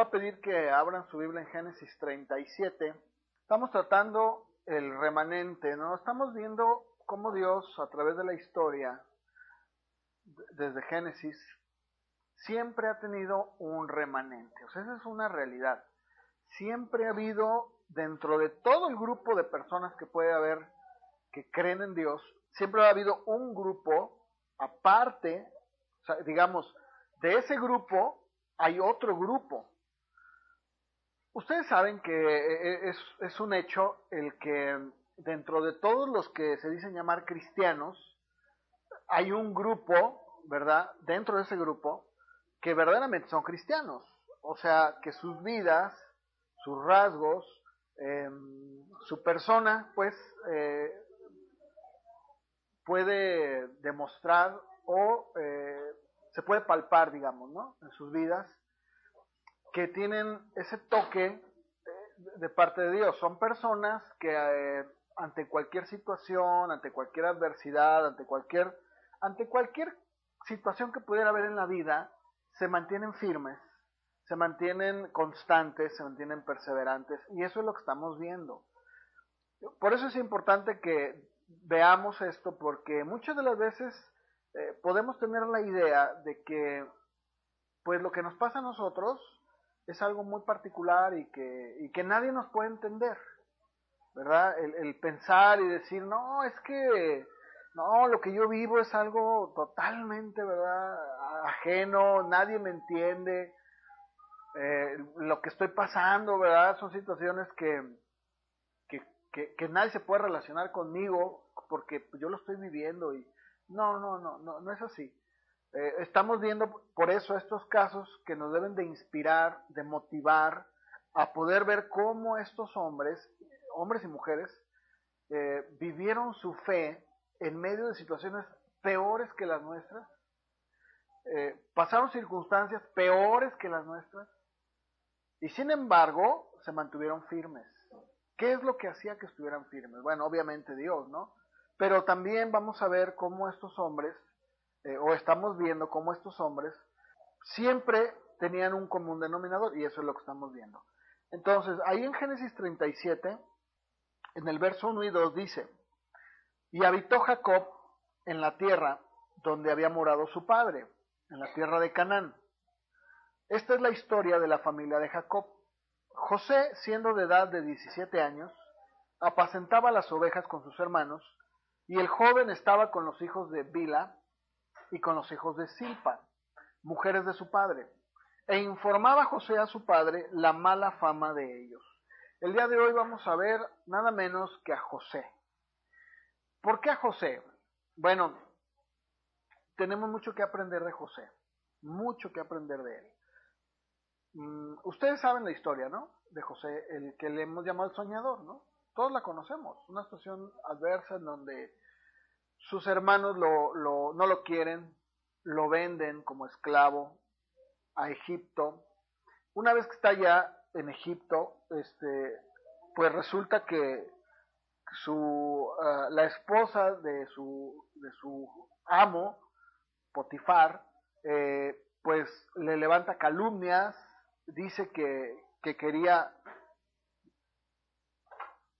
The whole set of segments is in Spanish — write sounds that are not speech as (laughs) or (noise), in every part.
voy a pedir que abran su Biblia en Génesis 37. Estamos tratando el remanente, ¿no? Estamos viendo cómo Dios, a través de la historia, desde Génesis, siempre ha tenido un remanente. O sea, esa es una realidad. Siempre ha habido, dentro de todo el grupo de personas que puede haber que creen en Dios, siempre ha habido un grupo aparte, o sea, digamos, de ese grupo hay otro grupo. Ustedes saben que eh, es, es, un hecho el que dentro de todos los que se dicen llamar cristianos, hay un grupo, ¿verdad? Dentro de ese grupo, que verdaderamente son cristianos. O sea, que sus vidas, sus rasgos, eh, su persona, pues, eh, puede demostrar o eh, se puede palpar, digamos, ¿no? En sus vidas, que tienen ese toque de parte de Dios. Son personas que eh, ante cualquier situación, ante cualquier adversidad, ante cualquier, ante cualquier situación que pudiera haber en la vida, se mantienen firmes, se mantienen constantes, se mantienen perseverantes, y eso es lo que estamos viendo. Por eso es importante que veamos esto, porque muchas de las veces eh, podemos tener la idea de que, pues lo que nos pasa a nosotros es algo muy particular y que, y que nadie nos puede entender, ¿verdad? El, pensar y decir, no, es que no, lo que yo vivo es algo totalmente, ¿verdad? Ajeno, nadie me entiende. Eh, lo que estoy pasando, ¿verdad? Son situaciones que, que, que, nadie se puede relacionar conmigo porque yo lo estoy viviendo y no, no, no, no, no es así. Eh, estamos viendo por eso estos casos que nos deben de inspirar, de motivar a poder ver cómo estos hombres, hombres y mujeres, eh, vivieron su fe en medio de situaciones peores que las nuestras, eh, pasaron circunstancias peores que las nuestras, y sin embargo se mantuvieron firmes. ¿Qué es lo que hacía que estuvieran firmes? Bueno, obviamente Dios, ¿no? Pero también vamos a ver cómo estos hombres, eh, o estamos viendo cómo estos hombres siempre tenían un común denominador, y eso es lo que estamos viendo. Entonces, ahí en Génesis 37, en el verso 1 y 2 dice, y habitó Jacob en la tierra donde había morado su padre, en la tierra de Canaán. Esta es la historia de la familia de Jacob. José, siendo de edad de 17 años, apacentaba las ovejas con sus hermanos, y el joven estaba con los hijos de Bila y con los hijos de Silpa, mujeres de su padre, e informaba José a su padre la mala fama de ellos. El día de hoy vamos a ver nada menos que a José. ¿Por qué a José? Bueno, tenemos mucho que aprender de José, mucho que aprender de él. Mm, ustedes saben la historia, ¿no? De José, el que le hemos llamado el soñador, ¿no? Todos la conocemos, una situación adversa en donde sus hermanos lo, lo, no lo quieren, lo venden como esclavo a Egipto. Una vez que está ya en Egipto, este, pues resulta que su, ah, la esposa de su, de su amo, Potifar, eh, pues le levanta calumnias, dice que, que quería,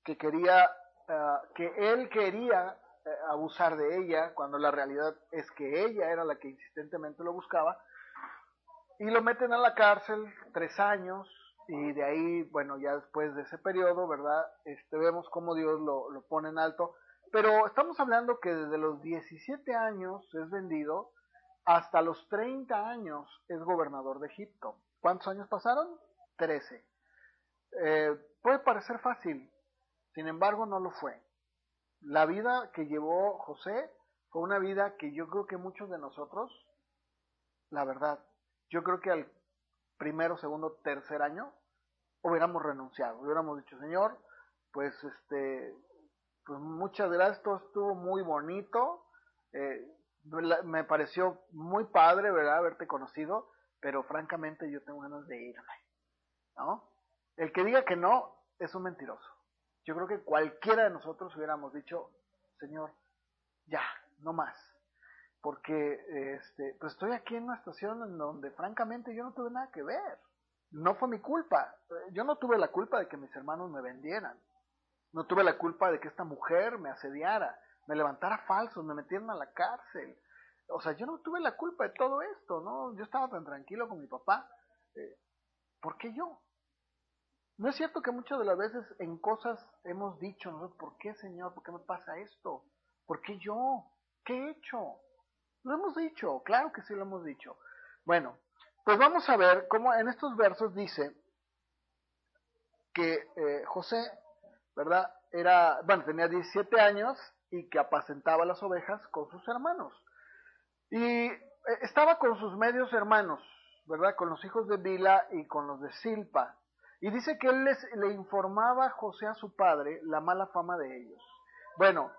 que quería, ah, que él quería eh, abusar de ella, cuando la realidad es que ella era la que insistentemente lo buscaba, y lo meten a la cárcel tres años, y de ahí, bueno, ya después de ese periodo, ¿verdad? Este, vemos cómo Dios lo, lo pone en alto. Pero estamos hablando que desde los 17 años es vendido hasta los 30 años es gobernador de Egipto. ¿Cuántos años pasaron? 13. Eh, puede parecer fácil, sin embargo no lo fue. La vida que llevó José fue una vida que yo creo que muchos de nosotros, la verdad, yo creo que al primero, segundo, tercer año, hubiéramos renunciado, hubiéramos dicho, Señor, pues este, pues muchas gracias, todo estuvo muy bonito, eh, me pareció muy padre, ¿verdad?, haberte conocido, pero francamente yo tengo ganas de irme, ¿no? El que diga que no es un mentiroso. Yo creo que cualquiera de nosotros hubiéramos dicho, Señor, ya, no más. Porque este, pues estoy aquí en una estación en donde francamente yo no tuve nada que ver. No fue mi culpa. Yo no tuve la culpa de que mis hermanos me vendieran. No tuve la culpa de que esta mujer me asediara, me levantara falsos, me metieran a la cárcel. O sea, yo no tuve la culpa de todo esto, ¿no? Yo estaba tan tranquilo con mi papá. Eh, ¿Por qué yo? ¿No es cierto que muchas de las veces en cosas hemos dicho, nosotros, ¿por qué Señor? ¿Por qué me pasa esto? ¿Por qué yo? ¿Qué he hecho? Lo hemos dicho, claro que sí lo hemos dicho. Bueno, pues vamos a ver cómo en estos versos dice que eh, José, ¿verdad? Era, bueno, tenía 17 años y que apacentaba las ovejas con sus hermanos. Y eh, estaba con sus medios hermanos, ¿verdad? Con los hijos de Bila y con los de Silpa. Y dice que él les, le informaba a José a su padre la mala fama de ellos. Bueno,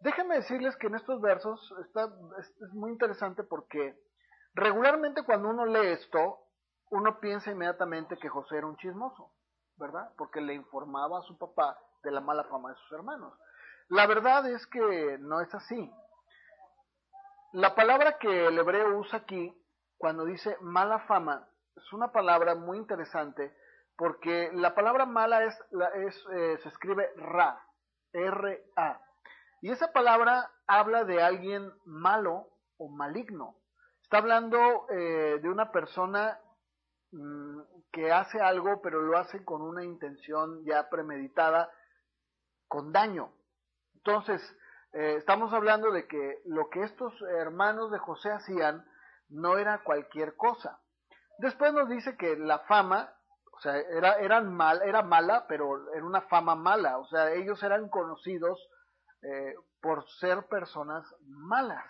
déjenme decirles que en estos versos está, es, muy interesante porque regularmente cuando uno lee esto, uno piensa inmediatamente que José era un chismoso, ¿verdad? Porque le informaba a su papá de la mala fama de sus hermanos. La verdad es que no es así. La palabra que el hebreo usa aquí, cuando dice mala fama, es una palabra muy interesante porque la palabra mala es, es eh, se escribe ra, R-A. Y esa palabra habla de alguien malo o maligno. Está hablando eh, de una persona mm, que hace algo, pero lo hace con una intención ya premeditada, con daño. Entonces, eh, estamos hablando de que lo que estos hermanos de José hacían no era cualquier cosa. Después nos dice que la fama o sea, era, eran mal, era mala, pero era una fama mala. O sea, ellos eran conocidos eh, por ser personas malas.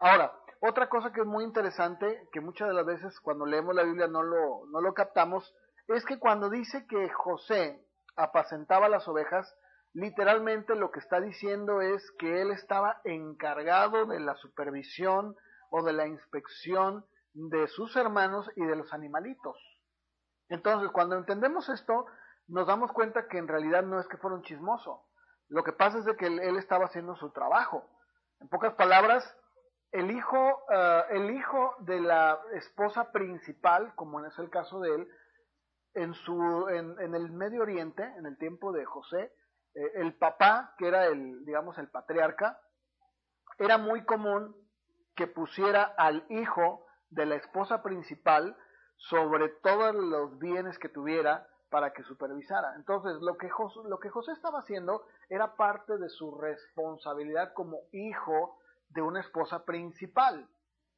Ahora, otra cosa que es muy interesante, que muchas de las veces cuando leemos la Biblia no lo, no lo captamos, es que cuando dice que José apacentaba las ovejas, literalmente lo que está diciendo es que él estaba encargado de la supervisión o de la inspección de sus hermanos y de los animalitos. Entonces, cuando entendemos esto, nos damos cuenta que en realidad no es que fuera un chismoso. Lo que pasa es de que él, estaba haciendo su trabajo. En pocas palabras, el hijo, eh, el hijo de la esposa principal, como es el caso de él, en, su, en, el Medio Oriente, en el tiempo de José, eh, el papá, que era el, digamos, el patriarca, era muy común que pusiera al hijo de la esposa principal sobre todos los bienes que tuviera para que supervisara. Entonces, lo que, José, lo que José estaba haciendo era parte de su responsabilidad como hijo de una esposa principal.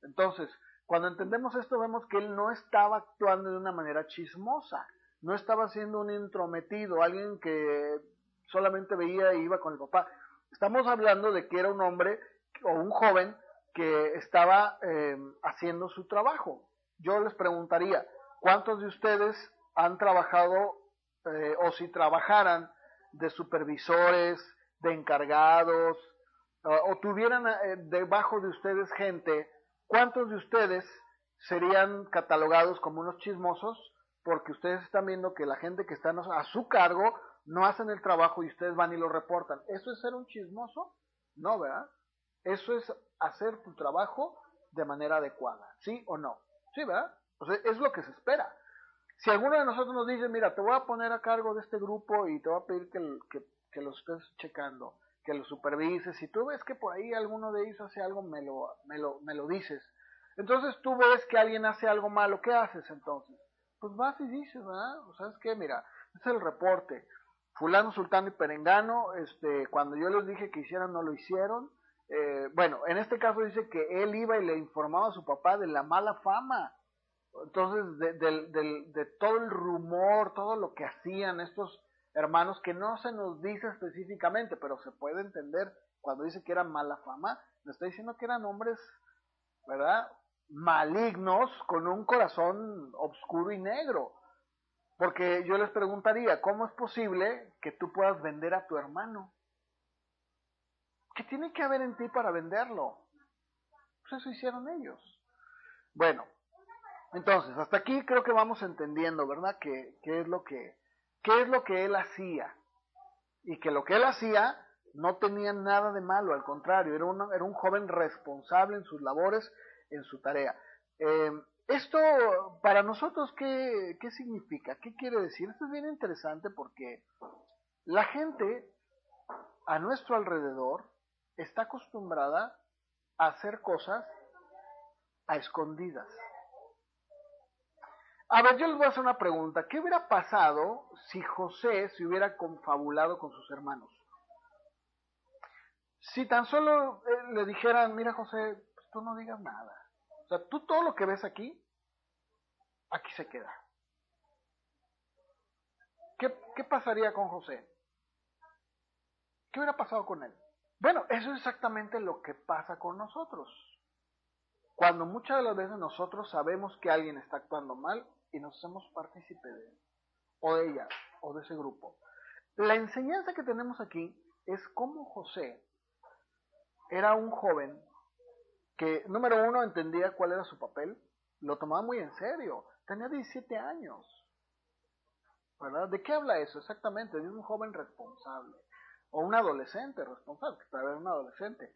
Entonces, cuando entendemos esto, vemos que él no estaba actuando de una manera chismosa, no estaba siendo un intrometido, alguien que solamente veía e iba con el papá. Estamos hablando de que era un hombre o un joven que estaba eh, haciendo su trabajo, yo les preguntaría, ¿cuántos de ustedes han trabajado eh, o si trabajaran de supervisores, de encargados, o tuvieran eh, debajo de ustedes gente, ¿cuántos de ustedes serían catalogados como unos chismosos? Porque ustedes están viendo que la gente que está a su cargo no hacen el trabajo y ustedes van y lo reportan. ¿Eso es ser un chismoso? No, ¿verdad? Eso es hacer tu trabajo de manera adecuada, ¿sí o no? Sí, ¿verdad? es lo que se espera. Si alguno de nosotros nos dice, mira, te voy a poner a cargo de este grupo y te voy a pedir que, que, lo estés checando, que lo supervises, si tú ves que por ahí alguno de ellos hace algo, me lo, me lo, me lo dices. Entonces tú ves que alguien hace algo malo, ¿qué haces entonces? Pues vas y dices, ¿verdad? O sea, es que, mira, es el reporte. Fulano, Sultano y Perengano, este, cuando yo les dije que hicieran, no lo hicieron. Eh, bueno, en este caso dice que él iba y le informaba a su papá de la mala fama. Entonces, de, todo el rumor, todo lo que hacían estos hermanos, que no se nos dice específicamente, pero se puede entender cuando dice que era mala fama, le está diciendo que eran hombres, ¿verdad? malignos con un corazón oscuro y negro. Porque yo les preguntaría, ¿cómo es posible que tú puedas vender a tu hermano? ¿Qué tiene que haber en ti para venderlo? Pues eso hicieron ellos. Bueno, entonces, hasta aquí creo que vamos entendiendo, ¿verdad? ¿Qué, qué es lo que, qué es lo que él hacía? Y que lo que él hacía no tenía nada de malo, al contrario, era, era un joven responsable en sus labores, en su tarea. Eh, esto para nosotros, ¿qué, ¿qué significa? ¿Qué quiere decir? Esto es bien interesante porque la gente a nuestro alrededor está acostumbrada a hacer cosas a escondidas. A ver, yo les voy a hacer una pregunta. ¿Qué hubiera pasado si José se hubiera confabulado con sus hermanos? Si tan solo eh, le dijeran, mira José, pues tú no digas nada. O sea, tú todo lo que ves aquí, aquí se queda. ¿Qué, ¿Qué pasaría con José? ¿Qué hubiera pasado con él? Bueno, eso es exactamente lo que pasa con nosotros. Cuando muchas de las veces nosotros sabemos que alguien está actuando mal y nos hacemos partícipe de él, o de ella, o de ese grupo. La enseñanza que tenemos aquí es cómo José era un joven que, número uno, entendía cuál era su papel, lo tomaba muy en serio, tenía 17 años. ¿Verdad? ¿De qué habla eso exactamente? De un joven responsable, o un adolescente responsable, que tal vez un adolescente.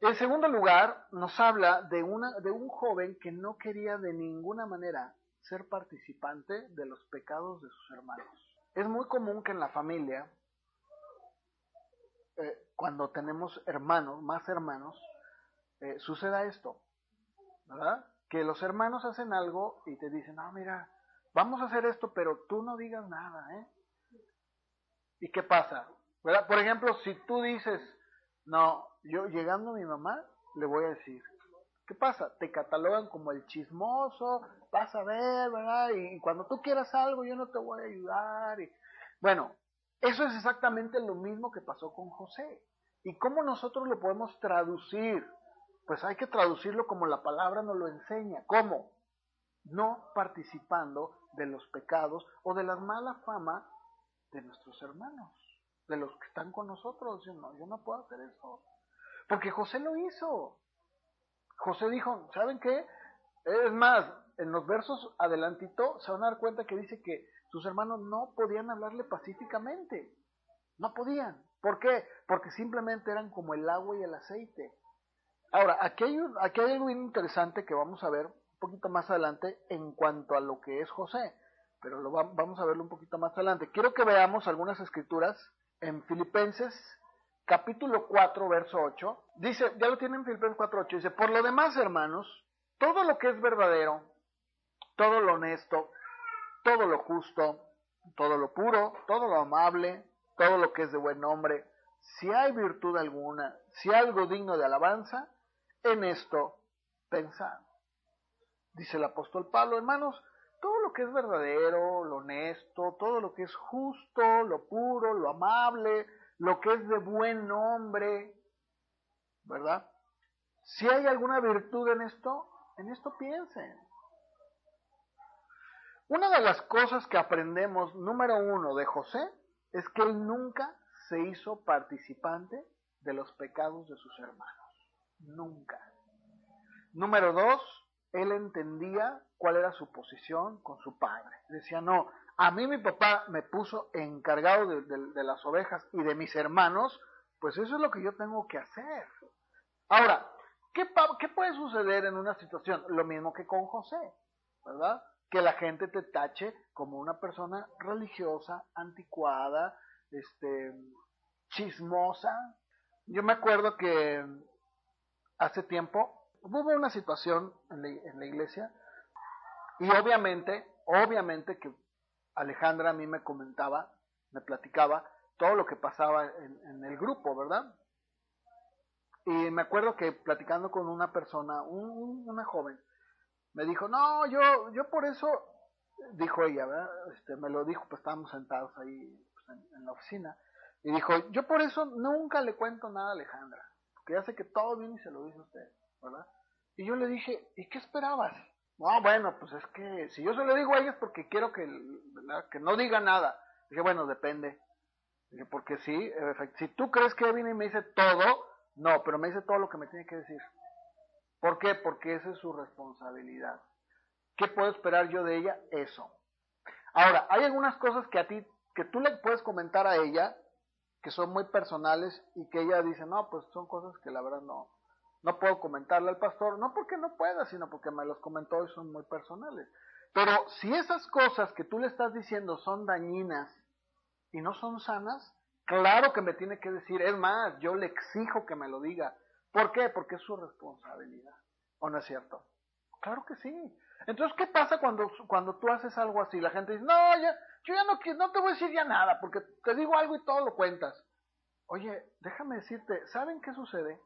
En segundo lugar, nos habla de, una, de un joven que no quería de ninguna manera ser participante de los pecados de sus hermanos. Es muy común que en la familia, eh, cuando tenemos hermanos, más hermanos, eh, suceda esto, ¿verdad? Que los hermanos hacen algo y te dicen, ah, mira, vamos a hacer esto, pero tú no digas nada, ¿eh? ¿Y qué pasa? Por ejemplo, si tú dices, no, yo llegando a mi mamá, le voy a decir, ¿qué pasa? Te catalogan como el chismoso, vas a ver, ¿verdad? Y, cuando tú quieras algo, yo no te voy a ayudar. Bueno, eso es exactamente lo mismo que pasó con José. ¿Y cómo nosotros lo podemos traducir? pues hay que traducirlo como la palabra nos lo enseña. ¿Cómo? No participando de los pecados o de la mala fama de nuestros hermanos, de los que están con nosotros. Yo no, yo no puedo hacer eso. Porque José lo hizo. José dijo, ¿saben qué? Es más, en los versos adelantito se van a dar cuenta que dice que sus hermanos no podían hablarle pacíficamente. No podían. ¿Por qué? Porque simplemente eran como el agua y el aceite. Ahora, aquí hay, aquí hay algo interesante que vamos a ver un poquito más adelante en cuanto a lo que es José, pero lo vamos a verlo un poquito más adelante. Quiero que veamos algunas escrituras en Filipenses capítulo 4, verso 8. Dice, ya lo tienen en Filipenses 4, 8, dice, por lo demás, hermanos, todo lo que es verdadero, todo lo honesto, todo lo justo, todo lo puro, todo lo amable, todo lo que es de buen nombre, si hay virtud alguna, si hay algo digno de alabanza, en esto pensar. Dice el apóstol Pablo, hermanos, todo lo que es verdadero, lo honesto, todo lo que es justo, lo puro, lo amable, lo que es de buen nombre, ¿verdad? Si hay alguna virtud en esto, en esto piensen. Una de las cosas que aprendemos, número uno, de José, es que él nunca se hizo participante de los pecados de sus hermanos. Nunca. Número dos, él entendía cuál era su posición con su padre. Decía, no, a mí mi papá me puso encargado de, las ovejas y de mis hermanos, pues eso es lo que yo tengo que hacer. Ahora, ¿qué, ¿qué puede suceder en una situación? Lo mismo que con José, ¿verdad? Que la gente te tache como una persona religiosa, anticuada, este, chismosa. Yo me acuerdo que hace tiempo hubo una situación en la, iglesia y obviamente, obviamente que Alejandra a mí me comentaba, me platicaba todo lo que pasaba en, el grupo, ¿verdad? Y me acuerdo que platicando con una persona, una joven, me dijo, no, yo, yo por eso, dijo ella, ¿verdad? Este, me lo dijo, pues estábamos sentados ahí pues, en, la oficina, y dijo, yo por eso nunca le cuento nada a Alejandra, porque ya sé que todo viene y se lo dice usted, ¿verdad? Y yo le dije, ¿y qué esperabas? No, bueno, pues es que si yo se lo digo a ella es porque quiero que, que no diga nada. Dije, bueno, depende. Dije, porque sí, si tú crees que viene y me dice todo, no, pero me dice todo lo que me tiene que decir. ¿Por qué? Porque esa es su responsabilidad. ¿Qué puedo esperar yo de ella? Eso. Ahora, hay algunas cosas que a ti, que tú le puedes comentar a ella, que son muy personales y que ella dice, no, pues son cosas que la verdad no, no puedo comentarle al pastor, no porque no pueda, sino porque me los comentó y son muy personales. Pero si esas cosas que tú le estás diciendo son dañinas y no son sanas, claro que me tiene que decir, es más, yo le exijo que me lo diga. ¿Por qué? Porque es su responsabilidad. ¿O no es cierto? Claro que sí. Entonces, ¿qué pasa cuando, cuando tú haces algo así? La gente dice, no, ya, yo ya no, no te voy a decir ya nada, porque te digo algo y todo lo cuentas. Oye, déjame decirte, ¿saben qué sucede?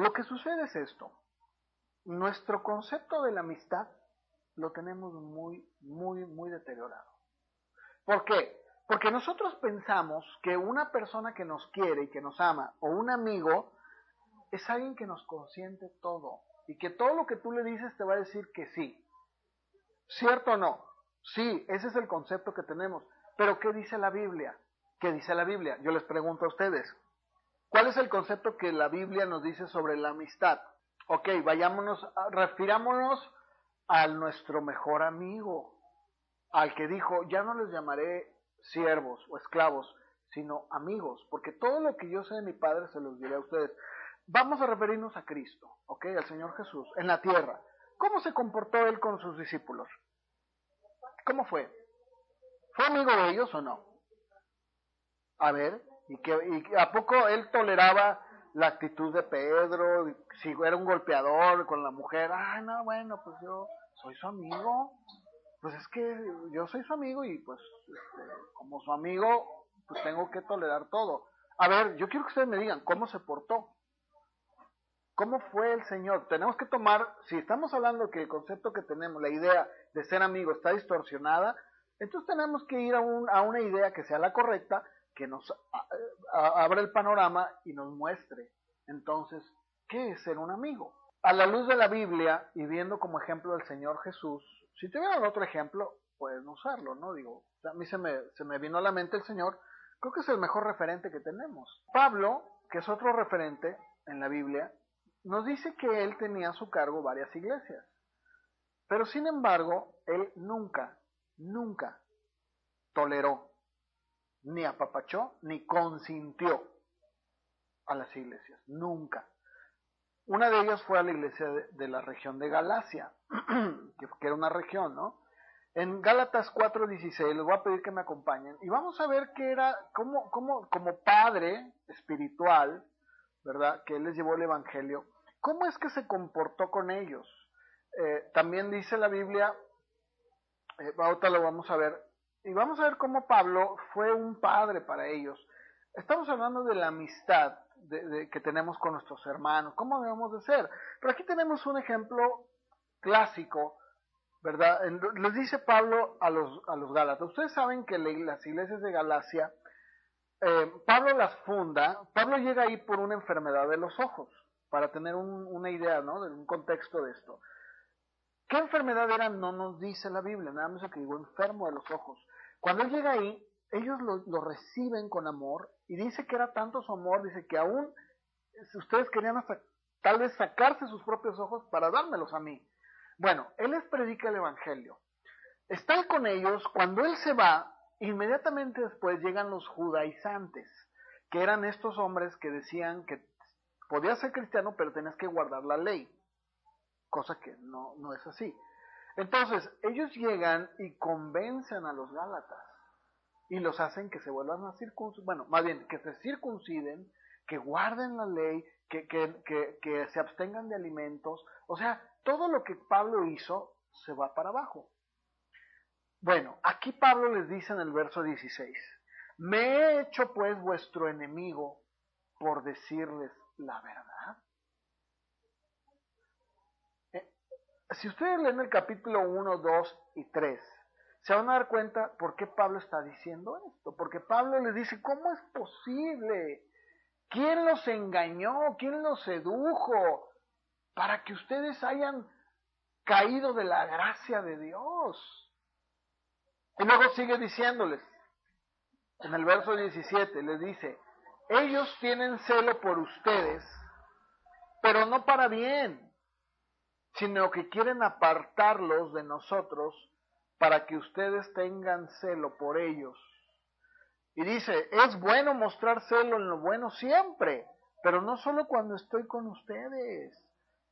Lo que sucede es esto. Nuestro concepto de la amistad lo tenemos muy, muy, muy deteriorado. ¿Por qué? Porque nosotros pensamos que una persona que nos quiere y que nos ama, o un amigo, es alguien que nos consiente todo y que todo lo que tú le dices te va a decir que sí. ¿Cierto o no? Sí, ese es el concepto que tenemos. Pero ¿qué dice la Biblia? ¿Qué dice la Biblia? Yo les pregunto a ustedes. ¿Cuál es el concepto que la Biblia nos dice sobre la amistad? Ok, vayámonos, refirámonos a nuestro mejor amigo, al que dijo, ya no les llamaré siervos o esclavos, sino amigos, porque todo lo que yo sé de mi Padre se los diré a ustedes. Vamos a referirnos a Cristo, ¿ok? Al Señor Jesús, en la tierra. ¿Cómo se comportó Él con sus discípulos? ¿Cómo fue? ¿Fue amigo de ellos o no? A ver, ¿y, que, a poco Él toleraba la actitud de Pedro? Si era un golpeador con la mujer, ay, no, bueno, pues yo soy su amigo. Pues es que yo soy su amigo y pues este, como su amigo, pues tengo que tolerar todo. A ver, yo quiero que ustedes me digan cómo se portó. ¿Cómo fue el Señor? Tenemos que tomar, si estamos hablando que el concepto que tenemos, la idea de ser amigo está distorsionada, entonces tenemos que ir a, una idea que sea la correcta, que nos abra el panorama y nos muestre. Entonces, ¿qué es ser un amigo? A la luz de la Biblia y viendo como ejemplo al Señor Jesús, si tuvieran otro ejemplo, pueden usarlo, ¿no? Digo, a mí se me, se me vino a la mente el Señor, creo que es el mejor referente que tenemos. Pablo, que es otro referente en la Biblia, nos dice que él tenía a su cargo varias iglesias. Pero sin embargo, él nunca, nunca toleró, ni apapachó, ni consintió a las iglesias. Nunca. Una de ellas fue a la iglesia de, la región de Galacia, (clears throat) que, era una región, ¿no? En Gálatas 4:16, les voy a pedir que me acompañen y vamos a ver qué era, cómo, cómo, como padre espiritual, ¿verdad? Que él les llevó el Evangelio. ¿Cómo es que se comportó con ellos? Eh, también dice la Biblia, eh, lo vamos a ver, y vamos a ver cómo Pablo fue un padre para ellos. Estamos hablando de la amistad que tenemos con nuestros hermanos, cómo debemos de ser. Pero aquí tenemos un ejemplo clásico, ¿verdad? Les dice Pablo a los, a los Gálatas. Ustedes saben que las iglesias de Galacia eh, Pablo las funda, Pablo llega ahí por una enfermedad de los ojos, para tener una idea, ¿no? De un contexto de esto. ¿Qué enfermedad era? No nos dice la Biblia, nada más que digo enfermo de los ojos. Cuando él llega ahí, ellos lo, reciben con amor y dice que era tanto su amor, dice que aún ustedes querían hasta tal vez sacarse sus propios ojos para dármelos a mí. Bueno, él les predica el Evangelio. Está con ellos, cuando él se va, Inmediatamente después llegan los judaizantes, que eran estos hombres que decían que podías ser cristiano, pero tenías que guardar la ley, cosa que no, no es así. Entonces, ellos llegan y convencen a los gálatas y los hacen que se vuelvan a circuncidar, bueno, más bien, que se circunciden, que guarden la ley, que, que, que, que se abstengan de alimentos. O sea, todo lo que Pablo hizo se va para abajo. Bueno, aquí Pablo les dice en el verso 16, me he hecho pues vuestro enemigo por decirles la verdad. Eh, si ustedes leen el capítulo 1, 2 y 3, se van a dar cuenta por qué Pablo está diciendo esto. Porque Pablo les dice, ¿cómo es posible? ¿Quién los engañó? ¿Quién los sedujo? para que ustedes hayan caído de la gracia de Dios. Y luego sigue diciéndoles, en el verso 17, les dice, ellos tienen celo por ustedes, pero no para bien, sino que quieren apartarlos de nosotros para que ustedes tengan celo por ellos. Y dice, es bueno mostrar celo en lo bueno siempre, pero no solo cuando estoy con ustedes.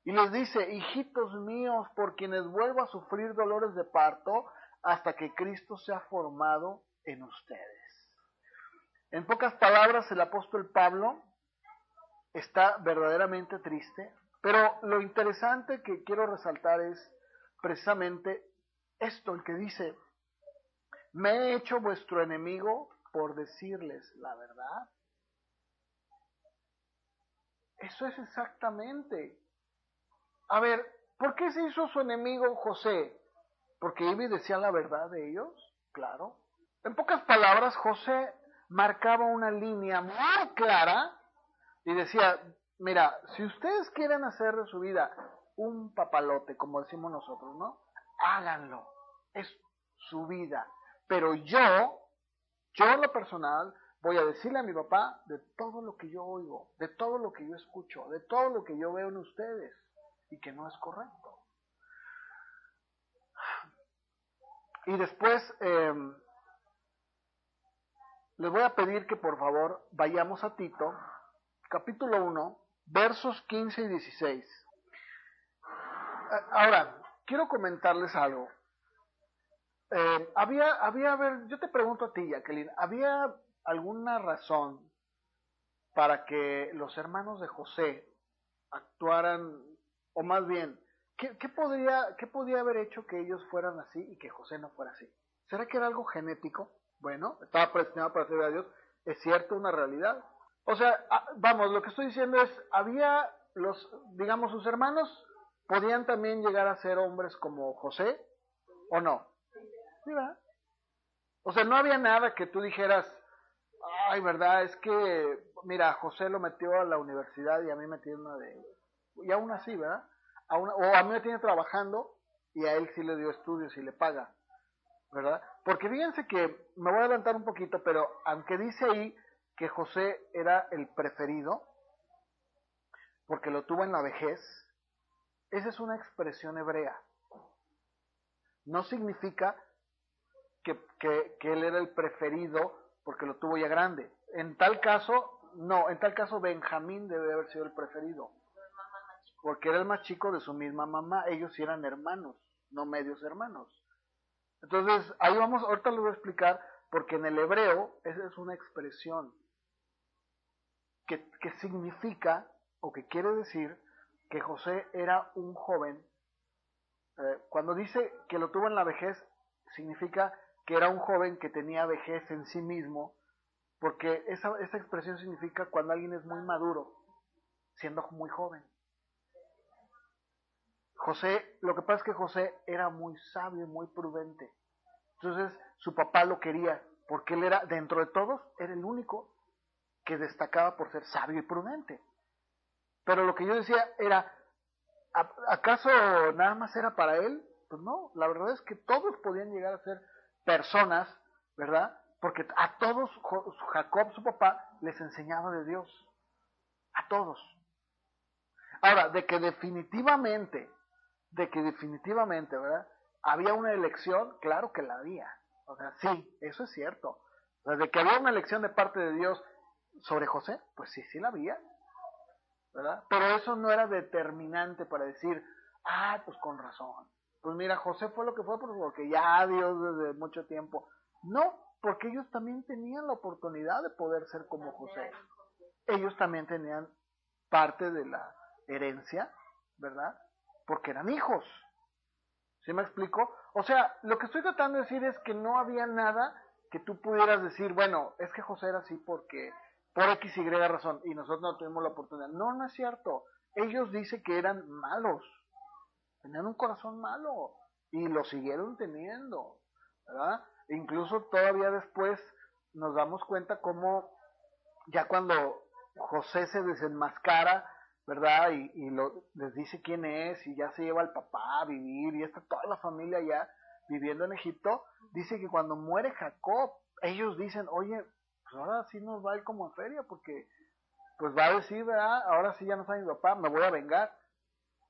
Y les dice, hijitos míos, por quienes vuelvo a sufrir dolores de parto hasta que Cristo sea formado en ustedes. En pocas palabras, el apóstol Pablo está verdaderamente triste, pero lo interesante que quiero resaltar es precisamente esto, el que dice, me he hecho vuestro enemigo por decirles la verdad. Eso es exactamente. A ver, ¿por qué se hizo su enemigo José? ¿Porque iba y decía la verdad de ellos? Claro. En pocas palabras, José marcaba una línea muy clara y decía, mira, si ustedes quieren hacer de su vida un papalote, como decimos nosotros, ¿no? Háganlo. Es su vida. Pero yo, yo en lo personal, voy a decirle a mi papá de todo lo que yo oigo, de todo lo que yo escucho, de todo lo que yo veo en ustedes y que no es correcto. Y después em, les voy a pedir que por favor vayamos a Tito, capítulo 1, versos 15 y 16. Ahora, quiero comentarles algo. Eh, había, había, ver, yo te pregunto a ti, Jacqueline, ¿había alguna razón para que los hermanos de José actuaran, o más bien, ¿qué, podría, ¿qué podía haber hecho que ellos fueran así y que José no fuera así? ¿Será que era algo genético? Bueno, estaba predestinado para servir a Dios, es cierto, una realidad. O sea, vamos, lo que estoy diciendo es, había los, digamos, sus hermanos, podían también llegar a ser hombres como José, ¿o no? O sea, no había nada que tú dijeras, ay, verdad, es que, mira, José lo metió a la universidad y a mí me tiene una de... Y aún así, ¿verdad? o a mí me tiene trabajando y a él sí le dio estudios y le paga, ¿verdad? Porque fíjense que, me voy a adelantar un poquito, pero aunque dice ahí que José era el preferido, porque lo tuvo en la vejez, esa es una expresión hebrea. No significa que, él era el preferido porque lo tuvo ya grande. En tal caso, no, en tal caso Benjamín debe haber sido el preferido. Porque era el más chico de su misma mamá. Ellos eran hermanos, no medios hermanos. Entonces, ahí vamos, ahorita lo voy a explicar, porque en el hebreo esa es una expresión que, significa o que quiere decir que José era un joven. Eh, cuando dice que lo tuvo en la vejez, significa que era un joven que tenía vejez en sí mismo, porque esa, esa expresión significa cuando alguien es muy maduro, siendo muy joven. José, lo que pasa es que José era muy sabio y muy prudente. Entonces su papá lo quería, porque él era, dentro de todos, era el único que destacaba por ser sabio y prudente. Pero lo que yo decía era, ¿acaso nada más era para él? Pues no, la verdad es que todos podían llegar a ser personas, ¿verdad? Porque a todos Jacob, su papá, les enseñaba de Dios. A todos. Ahora, de que definitivamente, de que definitivamente, ¿verdad? Había una elección, claro que la había. O sea, sí, eso es cierto. O sea, de que había una elección de parte de Dios sobre José, pues sí, sí la había. ¿Verdad? Pero eso no era determinante para decir, ah, pues con razón. Pues mira, José fue lo que fue porque ya Dios desde mucho tiempo. No, porque ellos también tenían la oportunidad de poder ser como José. Ellos también tenían parte de la herencia, ¿verdad? Porque eran hijos. ¿Sí me explico? O sea, lo que estoy tratando de decir es que no había nada que tú pudieras decir, bueno, es que José era así porque por X, Y razón y nosotros no tuvimos la oportunidad. No, no es cierto. Ellos dicen que eran malos tenían un corazón malo y lo siguieron teniendo, ¿verdad? Incluso todavía después nos damos cuenta cómo ya cuando José se desenmascara, ¿verdad? Y, y lo, les dice quién es y ya se lleva al papá a vivir y está toda la familia ya viviendo en Egipto. Dice que cuando muere Jacob, ellos dicen, oye, pues ahora sí nos va a ir como en feria porque pues va a decir, ¿verdad? Ahora sí ya no está mi papá, me voy a vengar.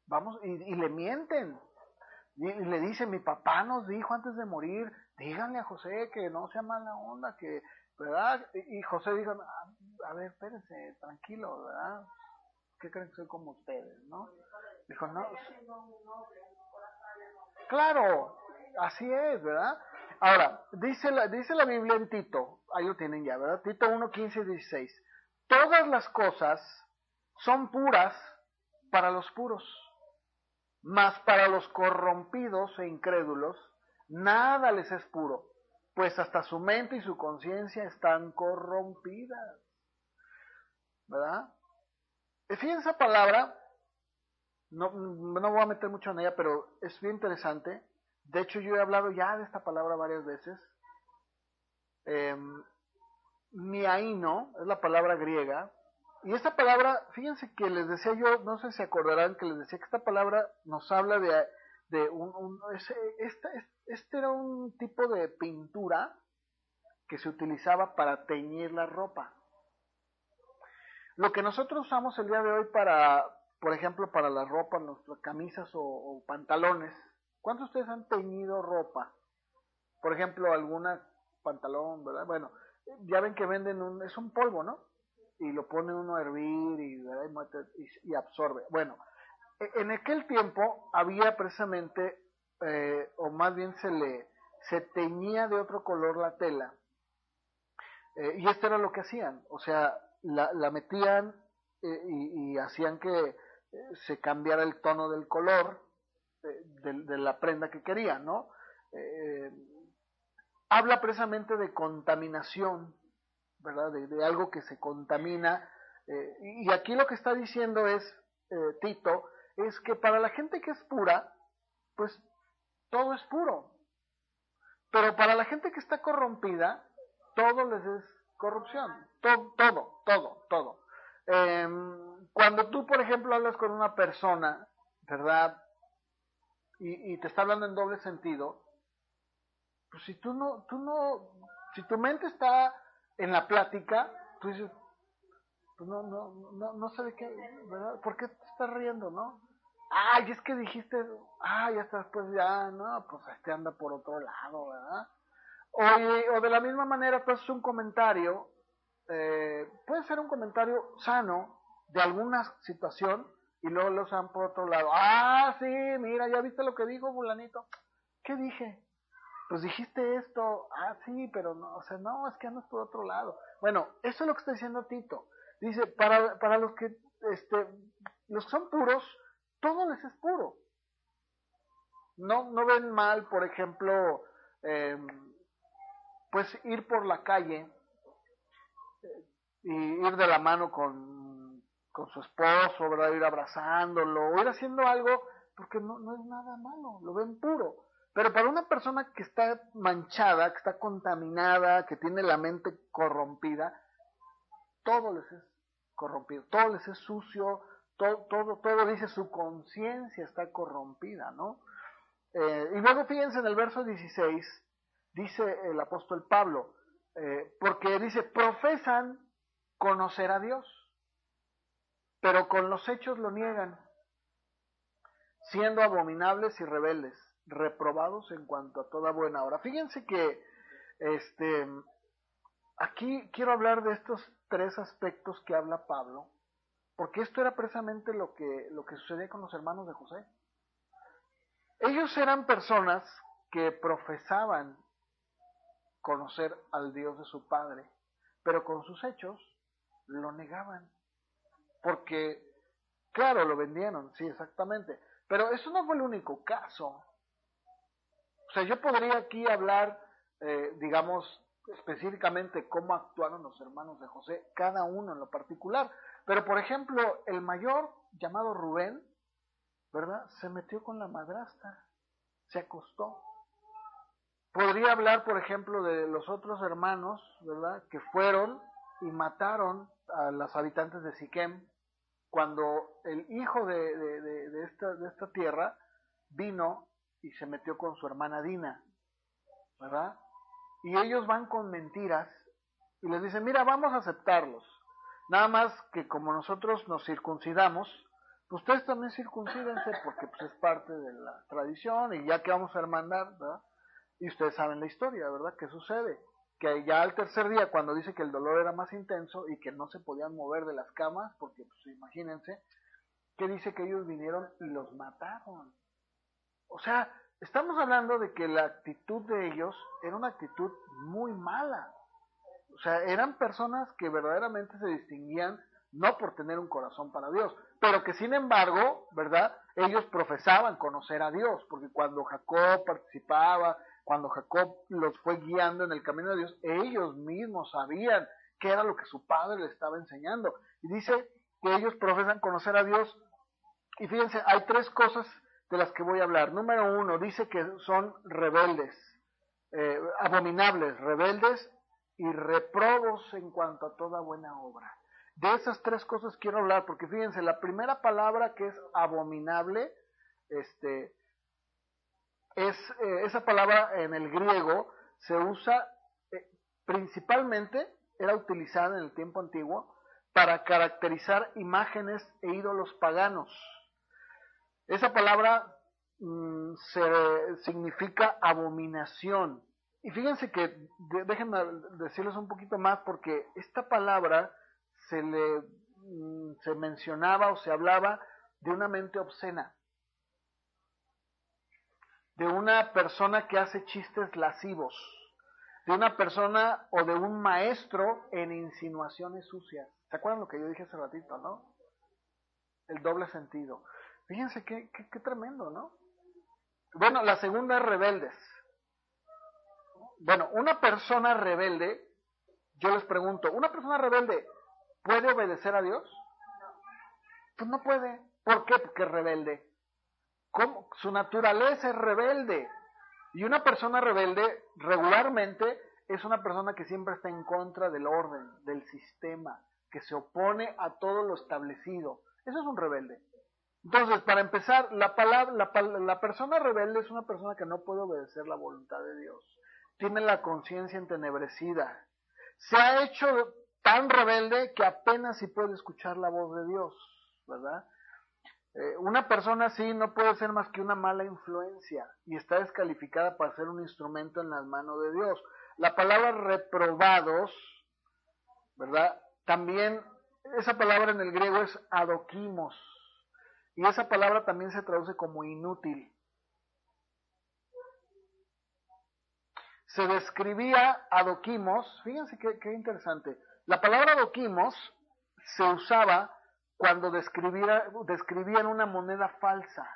Vamos, y, y le mienten. Y, y le dicen, mi papá nos dijo antes de morir, díganle a José que no sea mala onda, que, ¿verdad? Y, y José dijo, "Ah, a ver, espérense, tranquilo, ¿verdad? ¿Qué creen que soy como ustedes, no? Dijo, no. Claro, así es, ¿verdad? Ahora, dice la, dice la Biblia en Tito, ahí lo tienen ya, ¿verdad? Tito 1, 15 y 16. Todas las cosas son puras para los puros, mas para los corrompidos e incrédulos, nada les es puro, pues hasta su mente y su conciencia están corrompidas. ¿Verdad? Fíjense esa palabra, no, no voy a meter mucho en ella, pero es bien interesante. De hecho, yo he hablado ya de esta palabra varias veces. Eh, miaino es la palabra griega. Y esta palabra, fíjense que les decía yo, no sé si se acordarán que les decía que esta palabra nos habla de, de un, un ese, este, era un tipo de pintura que se utilizaba para teñir la ropa. Lo que nosotros usamos el día de hoy para, por ejemplo, para la ropa, nuestras camisas o pantalones. ¿Cuántos de ustedes han teñido ropa? Por ejemplo, alguna pantalón, ¿verdad? Bueno, ya ven que venden un, es un polvo, ¿no? Y lo pone uno a hervir y, y, absorbe. Bueno, en aquel tiempo había precisamente, eh, o más bien se le, se teñía de otro color la tela. Eh, y esto era lo que hacían, o sea, la, la metían eh, y, y, hacían que se cambiara el tono del color de, la prenda que querían, ¿no? habla precisamente de contaminación, ¿verdad? De, algo que se contamina. Eh, y aquí lo que está diciendo es, eh, Tito, es que para la gente que es pura, pues todo es puro. Pero para la gente que está corrompida, todo les es corrupción. Todo, todo, todo, todo. Eh, cuando tú, por ejemplo, hablas con una persona, ¿verdad? Y, te está hablando en doble sentido, pues si tú no, tú no, si tu mente está en la plática, tú dices, pues no, no, no, no sé de qué, ¿verdad? ¿Por qué te estás riendo, no? Ay, es que dijiste, ay, ya está después ya, no, pues este anda por otro lado, ¿verdad? O, o de la misma manera, tú haces un comentario, eh, puede ser un comentario sano de alguna situación y luego lo usan por otro lado. Ah, sí, mira, ya viste lo que dijo fulanito. ¿Qué dije? pues dijiste esto, ah, sí, pero no, o sea, no, es que andas por otro lado. Bueno, eso es lo que está diciendo Tito. Dice, para, para los que, este, los que son puros, todo les es puro. No, no ven mal, por ejemplo, eh, pues ir por la calle eh, y ir de la mano con, con su esposo, ¿verdad? Ir abrazándolo, o ir haciendo algo, porque no, no es nada malo, lo ven puro. Pero para una persona que está manchada, que está contaminada, que tiene la mente corrompida, todo les es corrompido, todo les es sucio, todo, todo, todo dice su conciencia está corrompida, ¿no? Eh, y luego fíjense en el verso 16, dice el apóstol Pablo, eh, porque dice, profesan conocer a Dios, pero con los hechos lo niegan, siendo abominables y rebeldes reprobados en cuanto a toda buena obra. Fíjense que este aquí quiero hablar de estos tres aspectos que habla Pablo, porque esto era precisamente lo que lo que sucedía con los hermanos de José. Ellos eran personas que profesaban conocer al Dios de su padre, pero con sus hechos lo negaban. Porque, claro, lo vendieron, sí, exactamente. Pero eso no fue el único caso. O sea, yo podría aquí hablar, eh, digamos, específicamente cómo actuaron los hermanos de José, cada uno en lo particular. Pero, por ejemplo, el mayor, llamado Rubén, ¿verdad? Se metió con la madrastra, se acostó. Podría hablar, por ejemplo, de los otros hermanos, ¿verdad? Que fueron y mataron a los habitantes de Siquem, cuando el hijo de, de, esta, de esta tierra vino y se metió con su hermana Dina, ¿verdad? Y ellos van con mentiras y les dicen, mira, vamos a aceptarlos. Nada más que como nosotros nos circuncidamos, pues ustedes también circuncídense porque pues, es parte de la tradición y ya que vamos a hermandar, ¿verdad? Y ustedes saben la historia, ¿verdad? ¿Qué sucede? Que ya al tercer día, cuando dice que el dolor era más intenso y que no se podían mover de las camas, porque pues imagínense, que dice que ellos vinieron y los mataron. O sea, estamos hablando de que la actitud de ellos era una actitud muy mala. O sea, eran personas que verdaderamente se distinguían no por tener un corazón para Dios, pero que sin embargo, ¿verdad? Ellos profesaban conocer a Dios, porque cuando Jacob participaba, cuando Jacob los fue guiando en el camino de Dios, ellos mismos sabían qué era lo que su padre le estaba enseñando. Y dice que ellos profesan conocer a Dios. Y fíjense, hay tres cosas de las que voy a hablar. Número uno, dice que son rebeldes, eh, abominables, rebeldes y reprobos en cuanto a toda buena obra. De esas tres cosas quiero hablar, porque fíjense, la primera palabra que es abominable, este, eh, esa palabra en el griego se usa eh, principalmente, era utilizada en el tiempo antiguo, para caracterizar imágenes e ídolos paganos. Esa palabra mm, se, significa abominación. Y fíjense que, déjenme decirles un poquito más, porque esta palabra se le mm, se mencionaba o se hablaba de una mente obscena, de una persona que hace chistes lascivos, de una persona o de un maestro en insinuaciones sucias. ¿Se acuerdan lo que yo dije hace ratito, no? El doble sentido. Fíjense qué, qué, tremendo, ¿no? Bueno, la segunda es rebeldes. Bueno, una persona rebelde, yo les pregunto, ¿una persona rebelde puede obedecer a Dios? Pues no puede. ¿Por qué? Porque es rebelde. ¿Cómo? Su naturaleza es rebelde. Y una persona rebelde regularmente es una persona que siempre está en contra del orden, del sistema, que se opone a todo lo establecido. Eso es un rebelde. Entonces, para empezar, la, palabra, la, persona rebelde es una persona que no puede obedecer la voluntad de Dios. Tiene la conciencia entenebrecida. Se ha hecho tan rebelde que apenas si puede escuchar la voz de Dios, ¿verdad? Eh, una persona así no puede ser más que una mala influencia y está descalificada para ser un instrumento en las manos de Dios. La palabra reprobados, ¿verdad? También esa palabra en el griego es adoquimos, y esa palabra también se traduce como inútil. Se describía adoquimos, fíjense qué, interesante. La palabra adoquimos se usaba cuando describían una moneda falsa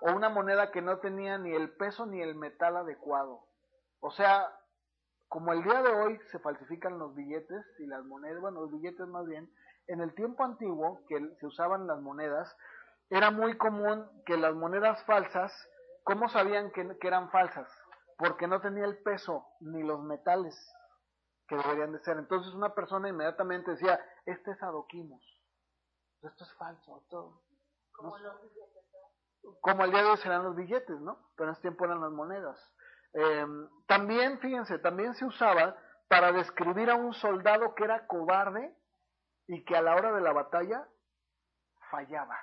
o una moneda que no tenía ni el peso ni el metal adecuado. O sea, como el día de hoy se falsifican los billetes y las monedas, bueno, los billetes más bien, en el tiempo antiguo, que se usaban las monedas, era muy común que las monedas falsas, ¿cómo sabían que, eran falsas? Porque no tenía el peso ni los metales que deberían de ser. Entonces una persona inmediatamente decía, este es adoquimos, esto es falso, esto, como los billetes. Como el día de hoy serán los billetes, ¿no? Pero en ese tiempo eran las monedas. Em, también, fíjense, también se usaba para describir a un soldado que era cobarde y que a la hora de la batalla fallaba.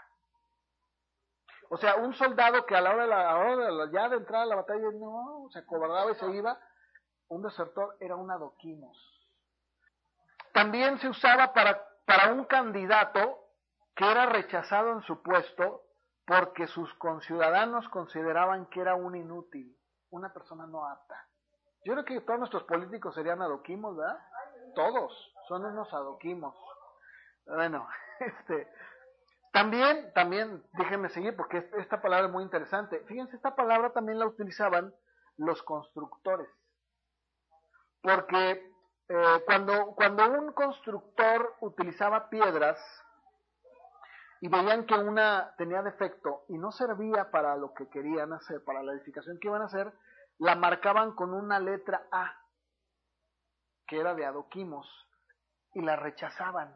O sea, un soldado que a la hora de la, hora ya de entrar a la batalla no, se acobardaba y se iba, un desertor era un adoquimos. También se usaba para, para un candidato que era rechazado en su puesto porque sus conciudadanos consideraban que era un inútil, una persona no apta. Yo creo que todos nuestros políticos serían adoquimos, ¿verdad? Todos son unos adoquimos. Bueno, (laughs) este, también, también, déjenme seguir porque esta palabra es muy interesante. Fíjense, esta palabra también la utilizaban los constructores. Porque eh, cuando, cuando un constructor utilizaba piedras y veían que una tenía defecto y no servía para lo que querían hacer, para la edificación que iban a hacer, la marcaban con una letra A, que era de adoquimos, y la rechazaban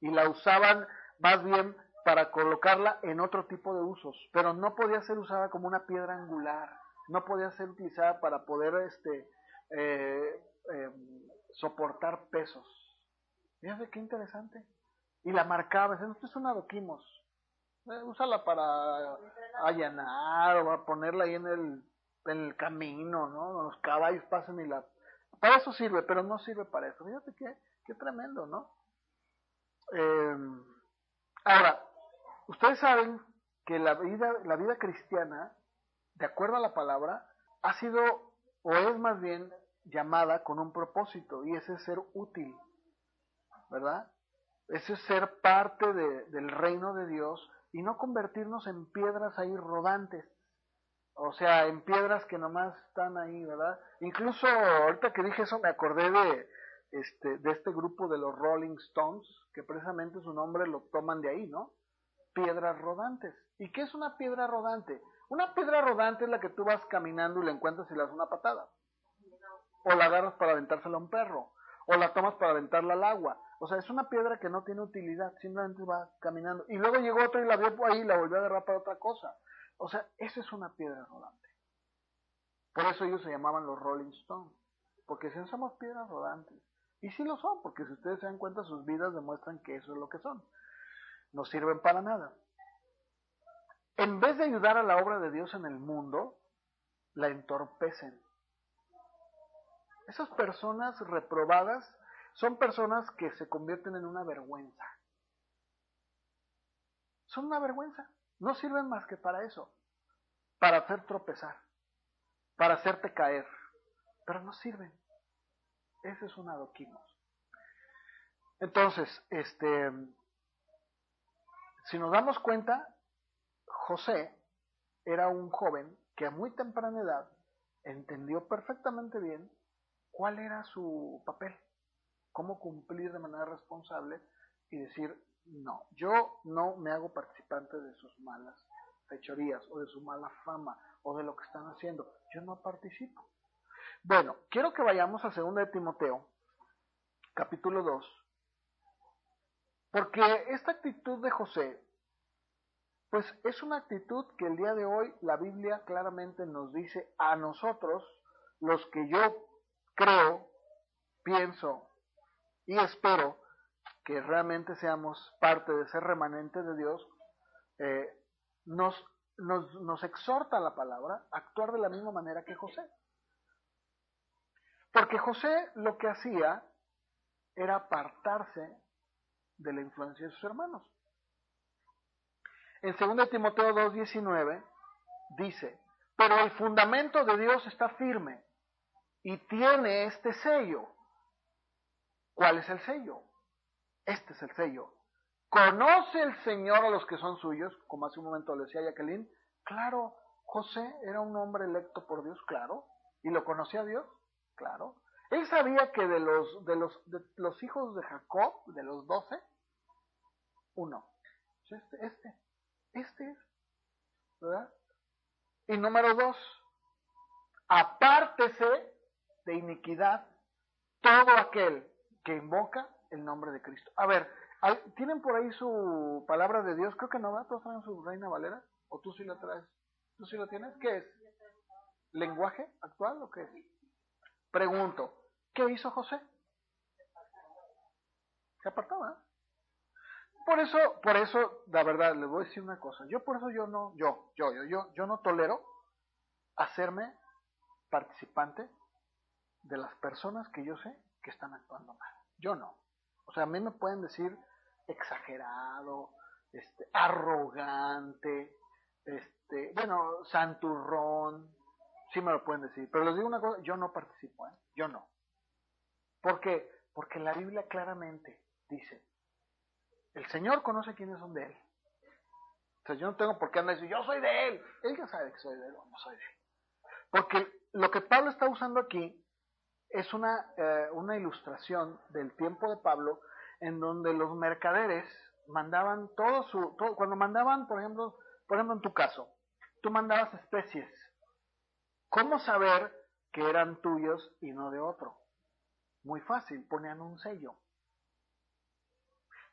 y la usaban más bien para colocarla en otro tipo de usos, pero no podía ser usada como una piedra angular, no podía ser utilizada para poder este, eh, eh, soportar pesos. Fíjate qué interesante. Y la marcaba, esto es una adoquimos. Eh, úsala para allanar o para ponerla ahí en el, en el camino, ¿no? Los caballos pasan y la... Para eso sirve, pero no sirve para eso. Fíjate qué, qué tremendo, ¿no? Eh, ahora, ustedes saben que la vida, la vida cristiana, de acuerdo a la palabra, ha sido, o es más bien, llamada con un propósito, y ese es ser útil, ¿verdad? Ese es ser parte de, del reino de Dios y no convertirnos en piedras ahí rodantes. O sea, en piedras que nomás están ahí, ¿verdad? Incluso ahorita que dije eso me acordé de este, de este grupo de los Rolling Stones, que precisamente su nombre lo toman de ahí, ¿no? Piedras rodantes. ¿Y qué es una piedra rodante? Una piedra rodante es la que tú vas caminando y la encuentras y le das una patada. O la agarras para aventársela a un perro. O la tomas para aventarla al agua. O sea, es una piedra que no tiene utilidad, simplemente va caminando. Y luego llegó otro y la vio por ahí y la volvió a agarrar para otra cosa. O sea, eso es una piedra rodante. Por eso ellos se llamaban los Rolling Stones. Porque si somos piedras rodantes. Y sí lo son, porque si ustedes se dan cuenta, sus vidas demuestran que eso es lo que son. No sirven para nada. En vez de ayudar a la obra de Dios en el mundo, la entorpecen. Esas personas reprobadas son personas que se convierten en una vergüenza. Son una vergüenza. No sirven más que para eso. Para hacer tropezar. Para hacerte caer. Pero no sirven. Ese es un adoquimos. Entonces, este, si nos damos cuenta, José era un joven que a muy temprana edad entendió perfectamente bien cuál era su papel cómo cumplir de manera responsable y decir, no, yo no me hago participante de sus malas fechorías o de su mala fama o de lo que están haciendo. Yo no participo. Bueno, quiero que vayamos a 2 de Timoteo, capítulo 2, porque esta actitud de José, pues es una actitud que el día de hoy la Biblia claramente nos dice a nosotros, los que yo creo, pienso y espero que realmente seamos parte de ese remanente de Dios, eh, nos, nos, nos exhorta la palabra a actuar de la misma manera que José. Porque José lo que hacía era apartarse de la influencia de sus hermanos. En 2 Timoteo 2.19 dice, pero el fundamento de Dios está firme y tiene este sello ¿Cuál es el sello? Este es el sello. ¿Conoce el Señor a los que son suyos? Como hace un momento le decía Jacqueline. Claro, José era un hombre electo por Dios, claro. ¿Y lo conocía Dios? Claro. Él sabía que de los, de los, de los hijos de Jacob, de los doce, uno. Este, este, este es. ¿Verdad? Y número dos, apártese de iniquidad todo aquel que invoca el nombre de Cristo. A ver, ¿tienen por ahí su palabra de Dios? Creo que no, ¿verdad? ¿Todos traen su Reina Valera? ¿O tú sí la traes? ¿Tú sí la tienes? ¿Qué es? ¿Lenguaje actual o qué es? Pregunto, ¿qué hizo José? Se apartaba. Por eso, por eso, la verdad, les voy a decir una cosa. Yo por eso yo no, yo, yo, yo, yo, yo no tolero hacerme participante de las personas que yo sé están actuando mal. Yo no. O sea, a mí me pueden decir exagerado, este, arrogante, este, bueno, santurrón, sí me lo pueden decir. Pero les digo una cosa, yo no participo, ¿eh? yo no. ¿Por qué? Porque la Biblia claramente dice, el Señor conoce quiénes son de Él. O sea, yo no tengo por qué andar diciendo, yo soy de Él. Él ya sabe que soy de Él o no soy de Él. Porque lo que Pablo está usando aquí es una, eh, una ilustración del tiempo de Pablo en donde los mercaderes mandaban todo su, cuando mandaban, por ejemplo, por ejemplo en tu caso, tú mandabas especies. ¿Cómo saber que eran tuyos y no de otro? Muy fácil, ponían un sello.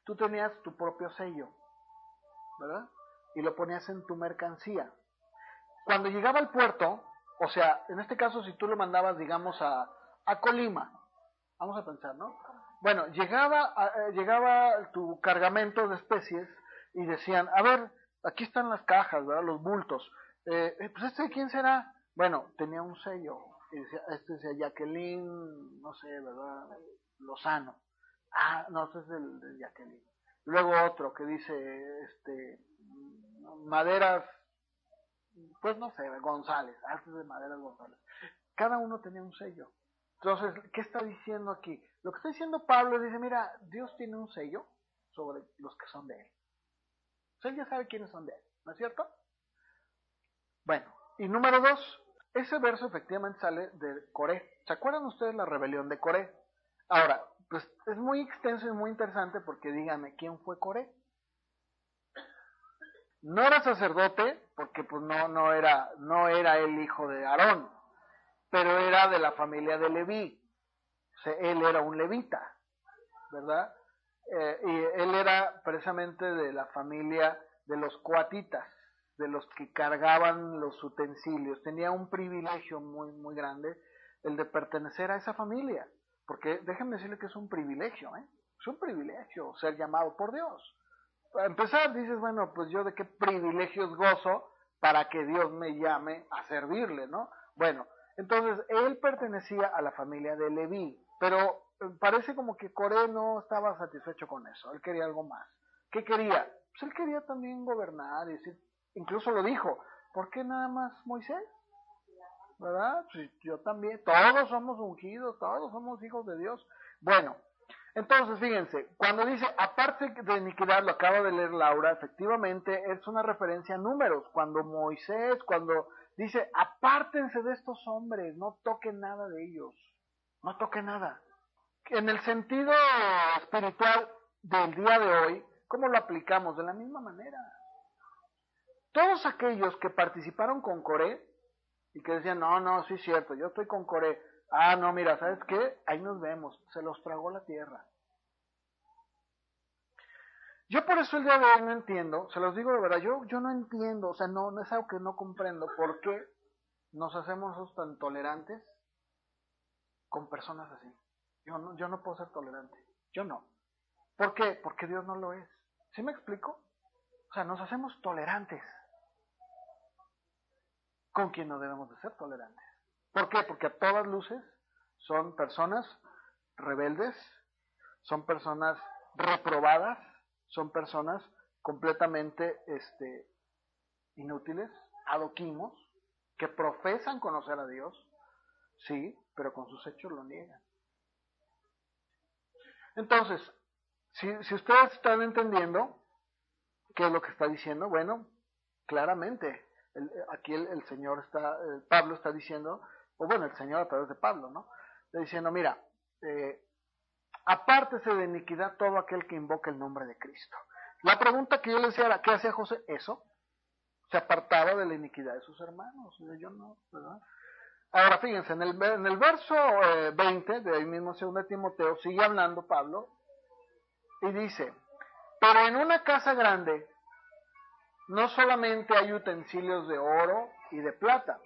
tú tenías tu propio sello, ¿verdad? Y lo ponías en tu mercancía. Cuando llegaba al puerto, o sea, en este caso si tú lo mandabas, digamos, a, a Colima, vamos a pensar, ¿no? Bueno, llegaba, eh, llegaba tu cargamento de especies y decían, a ver, aquí están las cajas, ¿verdad? Los bultos. Eh, eh, pues este, ¿quién será? Bueno, tenía un sello. Y decía, este decía Jacqueline, no sé, ¿verdad? Lozano. Ah, no, este es el de Jacqueline. Luego otro que dice, este, maderas, pues no sé, González, ah, este es de maderas González. Cada uno tenía un sello. Entonces, ¿qué está diciendo aquí? Lo que está diciendo Pablo dice, mira, Dios tiene un sello sobre los que son de Él. O él ya sabe quiénes son de Él, ¿no es cierto? Bueno, y número dos, ese verso efectivamente sale de Coré. ¿Se acuerdan ustedes la rebelión de Coré? Ahora, pues es muy extenso y muy interesante porque díganme, ¿quién fue Coré? No era sacerdote, porque pues no, no era, no era el hijo de Aarón, pero era de la familia de Leví. O él era un levita, ¿verdad? Eh, y él era precisamente de la familia de los coatitas, de los que cargaban los utensilios. Tenía un privilegio muy, muy grande el de pertenecer a esa familia, porque déjenme decirle que es un privilegio, ¿eh? Es un privilegio ser llamado por Dios. Para empezar, dices, bueno, pues yo de qué privilegios gozo para que Dios me llame a servirle, ¿no? Bueno, entonces él pertenecía a la familia de Leví, pero eh, parece como que Coré no estaba satisfecho con eso, él quería algo más. ¿Qué quería? Pues él quería también gobernar, y decir, incluso lo dijo, ¿por qué nada más Moisés? ¿Verdad? Pues yo también, todos somos ungidos, todos somos hijos de Dios. Bueno, entonces fíjense, cuando dice aparte de iniquidad, lo acaba de leer Laura, efectivamente es una referencia a números, cuando Moisés, cuando dice apártense de estos hombres, no toquen nada de ellos, no toquen nada. En el sentido espiritual del día de hoy, ¿cómo lo aplicamos? De la misma manera. Todos aquellos que participaron con Coré y que decían, no, no, sí es cierto, yo estoy con Coré. Ah, no, mira, ¿sabes qué? Ahí nos vemos, se los tragó la tierra. Yo por eso el día de hoy no entiendo, se los digo de verdad, yo, yo no entiendo, o sea, no, no es algo que no comprendo, por qué nos hacemos tan tolerantes con personas así. Yo no, yo no puedo ser tolerante, yo no. ¿Por qué? Porque Dios no lo es. ¿Sí me explico? O sea, nos hacemos tolerantes con quien no debemos de ser tolerantes. ¿Por qué? Porque a todas luces son personas rebeldes, son personas reprobadas, son personas completamente este, inútiles, adoquimos, que profesan conocer a Dios, sí, pero con sus hechos lo niegan. Entonces, si, si ustedes están entendiendo qué es lo que está diciendo, bueno, claramente aquí el, Señor está, Pablo está diciendo, o bueno, el Señor a través de Pablo, ¿no? Está diciendo, mira, eh, apártese de iniquidad todo aquel que invoca el nombre de Cristo. La pregunta que yo le decía era, ¿qué hacía José? Eso. Se apartaba de la iniquidad de sus hermanos. Yo no, ¿verdad? Ahora fíjense, en el, en el verso 20 eh, de ahí mismo, 2 Timoteo, sigue hablando Pablo y dice, pero en una casa grande no solamente hay utensilios de oro y de plata,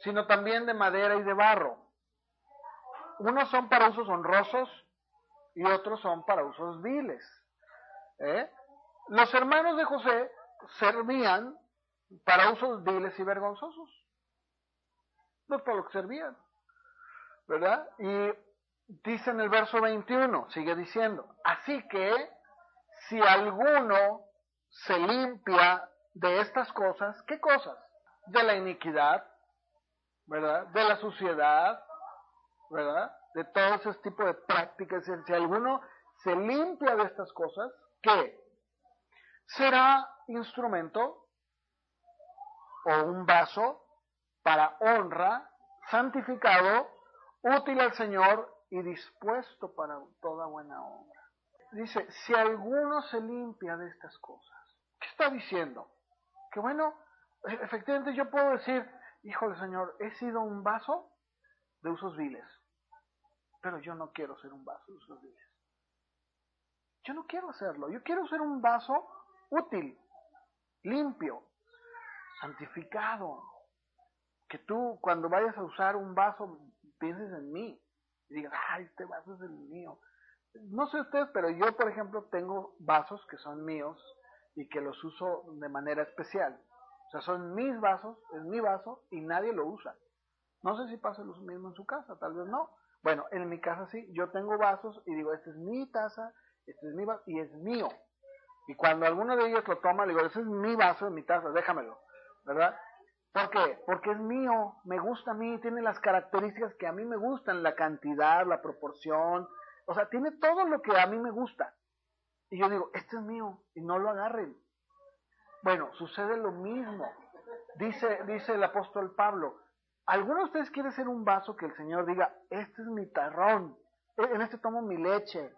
sino también de madera y de barro. Unos son para usos honrosos y otros son para usos viles. ¿eh? Los hermanos de José servían para usos viles y vergonzosos. No es para lo que servían. ¿Verdad? Y dice en el verso 21, sigue diciendo, así que si alguno se limpia de estas cosas, ¿qué cosas? De la iniquidad, ¿verdad? De la suciedad, ¿verdad? De todo ese tipo de prácticas. Si alguno se limpia de estas cosas, ¿qué? Será instrumento o un vaso para honra, santificado, útil al Señor y dispuesto para toda buena obra. Dice, si alguno se limpia de estas cosas, ¿Qué está diciendo? Que bueno, e-, efectivamente yo puedo decir, hijo del Señor, he sido un vaso de usos viles, pero yo no quiero ser un vaso de usos viles. Yo no quiero hacerlo. Yo quiero ser un vaso útil, limpio, santificado. Que tú cuando vayas a usar un vaso pienses en mí y digas, ay, este vaso es el mío. No sé ustedes, pero yo, por ejemplo, tengo vasos que son míos y que los uso de manera especial. O sea, son mis vasos, es mi vaso y nadie lo usa. No sé si pasa lo mismo en su casa, tal vez no. Bueno, en mi casa sí, yo tengo vasos y digo, este es mi taza, este es mi vaso y es mío. Y cuando alguno de ellos lo toma, le digo, ese es mi vaso, mi taza, déjamelo, ¿verdad? ¿Por qué? Porque es mío, me gusta a mí, tiene las características que a mí me gustan, la cantidad, la proporción, o sea, tiene todo lo que a mí me gusta. Y yo digo, este es mío, y no lo agarren. Bueno, sucede lo mismo. Dice, dice el apóstol Pablo, ¿alguno de ustedes quiere ser un vaso que el Señor diga, este es mi tarrón, en este tomo mi leche,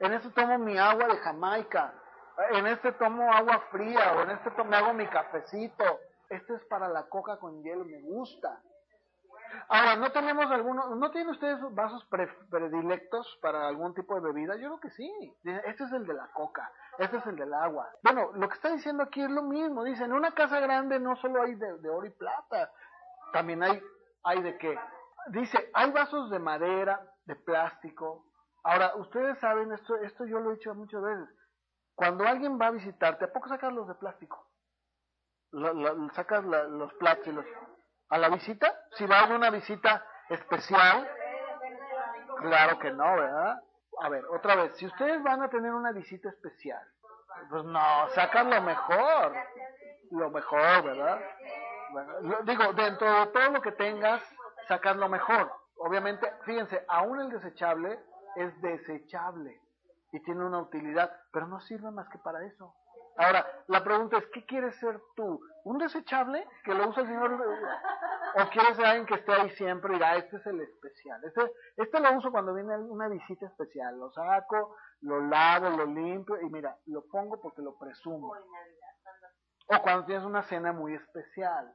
en este tomo mi agua de Jamaica, en este tomo agua fría, o en este tomo, me hago mi cafecito, este es para la coca con hielo, me gusta. Ahora, ¿no tenemos alguno, no tienen ustedes vasos predilectos para algún tipo de bebida? Yo creo que sí. Este es el de la coca, este es el del agua. Bueno, lo que está diciendo aquí es lo mismo. Dice, en una casa grande no solo hay de, oro y plata, también hay, hay de qué. Dice, hay vasos de madera, de plástico. Ahora, ustedes saben, esto, esto yo lo he dicho muchas veces. Cuando alguien va a visitarte, ¿a poco sacas los de plástico? sacas los platos y los a la visita? Si va a una visita especial, claro que no, ¿verdad? A ver, otra vez, si ustedes van a tener una visita especial, pues no, sacan lo mejor, lo mejor, ¿verdad? Bueno, digo, dentro de todo lo que tengas, sacar lo mejor. Obviamente, fíjense, aún el desechable es desechable y tiene una utilidad, pero no sirve más que para eso. Ahora, la pregunta es, ¿qué quieres ser tú? ¿Un desechable que lo usa el Señor? ¿O quieres ser alguien que esté ahí siempre y diga, este es el especial? Este, este lo uso cuando viene una visita especial. Lo saco, lo lavo, lo limpio y mira, lo pongo porque lo presumo. O cuando tienes una cena muy especial.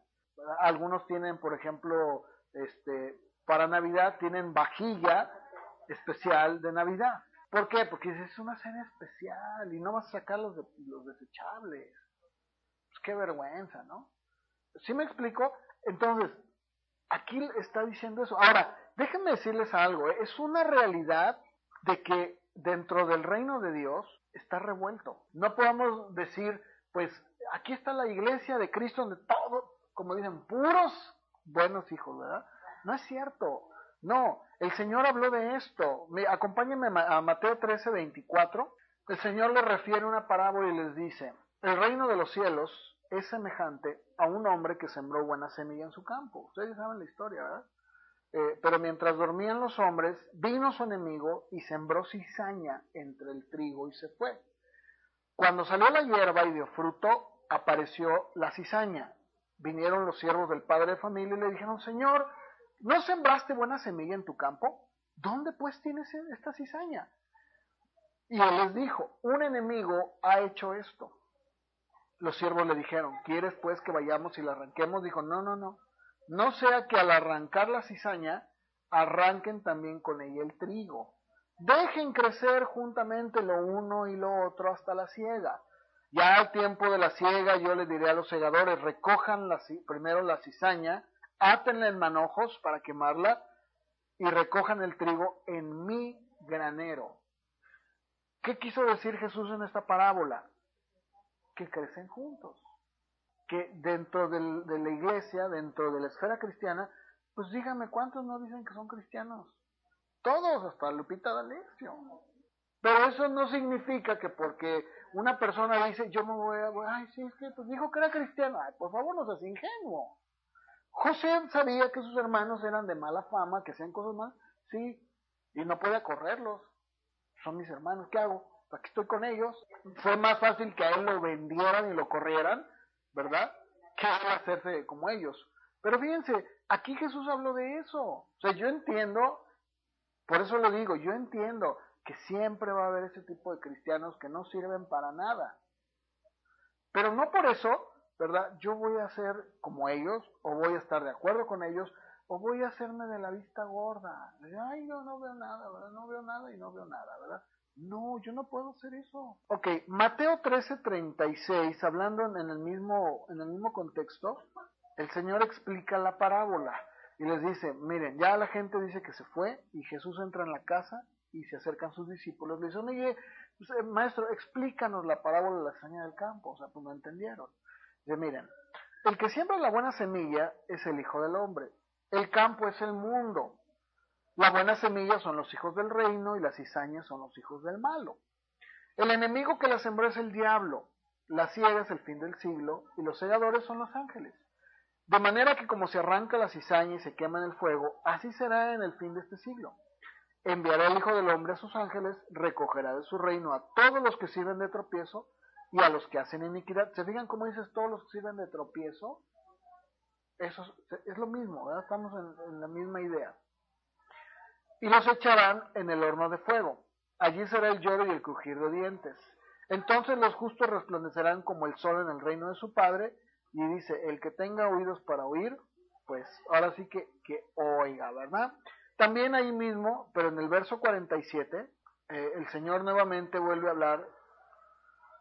Algunos tienen, por ejemplo, este, para Navidad tienen vajilla especial de Navidad. ¿Por qué? Porque es una cena especial y no vas a sacar los, los desechables. Pues qué vergüenza, ¿no? ¿Sí me explico? Entonces, aquí está diciendo eso. Ahora, déjenme decirles algo. ¿eh? Es una realidad de que dentro del reino de Dios está revuelto. No podemos decir, pues, aquí está la iglesia de Cristo donde todo, como dicen, puros buenos hijos, ¿verdad? No es cierto. No, el Señor habló de esto. Acompáñenme a Mateo 13, 24. El Señor le refiere una parábola y les dice, el reino de los cielos es semejante a un hombre que sembró buena semilla en su campo. Ustedes saben la historia, ¿verdad? Eh, pero mientras dormían los hombres, vino su enemigo y sembró cizaña entre el trigo y se fue. Cuando salió la hierba y dio fruto, apareció la cizaña. Vinieron los siervos del padre de familia y le dijeron, Señor, ¿No sembraste buena semilla en tu campo? ¿Dónde pues tienes esta cizaña? Y él les dijo, un enemigo ha hecho esto. Los siervos le dijeron, ¿quieres pues que vayamos y la arranquemos? Dijo, no, no, no. No sea que al arrancar la cizaña, arranquen también con ella el trigo. Dejen crecer juntamente lo uno y lo otro hasta la siega. Ya al tiempo de la siega yo les diré a los segadores, recojan primero la cizaña átenla en manojos para quemarla y recojan el trigo en mi granero. ¿Qué quiso decir Jesús en esta parábola? Que crecen juntos. Que dentro de la iglesia, dentro de la esfera cristiana, pues dígame cuántos no dicen que son cristianos. Todos, hasta Lupita D'Alessio. Pero eso no significa que porque una persona dice, yo me voy a, ay, sí, es que pues dijo que era cristiano, ay, por favor no seas ingenuo. José sabía que sus hermanos eran de mala fama, que hacían cosas mal, sí, y no podía correrlos. Son mis hermanos, ¿qué hago? Aquí estoy con ellos. Fue más fácil que a él lo vendieran y lo corrieran, ¿verdad? Que hacerse como ellos. Pero fíjense, aquí Jesús habló de eso. O sea, yo entiendo, por eso lo digo, yo entiendo que siempre va a haber ese tipo de cristianos que no sirven para nada. Pero no por eso ¿verdad? Yo voy a ser como ellos, o voy a estar de acuerdo con ellos, o voy a hacerme de la vista gorda. Ay, yo no veo nada, ¿verdad? No veo nada y no veo nada, ¿verdad? No, yo no puedo hacer eso. Ok, Mateo 13:36, hablando en el, mismo, en el mismo contexto, el Señor explica la parábola y les dice, miren, ya la gente dice que se fue y Jesús entra en la casa y se acercan sus discípulos. Le dicen, oye, pues, eh, maestro, explícanos la parábola de la hazaña del campo. O sea, pues no entendieron. Dice, miren, el que siembra la buena semilla es el Hijo del Hombre. El campo es el mundo. La buena semilla son los hijos del reino y las cizañas son los hijos del malo. El enemigo que la sembró es el diablo. La ciega es el fin del siglo y los segadores son los ángeles. De manera que como se arranca la cizaña y se quema en el fuego, así será en el fin de este siglo. Enviará el Hijo del Hombre a sus ángeles, recogerá de su reino a todos los que sirven de tropiezo y a los que hacen iniquidad. ¿Se fijan cómo dices todos los que sirven de tropiezo? Eso es, lo mismo, ¿verdad? estamos en la misma idea y los echarán en el horno de fuego. Allí será el lloro y el crujir de dientes. Entonces los justos resplandecerán como el sol en el reino de su Padre. Y dice, el que tenga oídos para oír, pues ahora sí que, que oiga, ¿verdad? También ahí mismo, pero en el verso 47, eh, el Señor nuevamente vuelve a hablar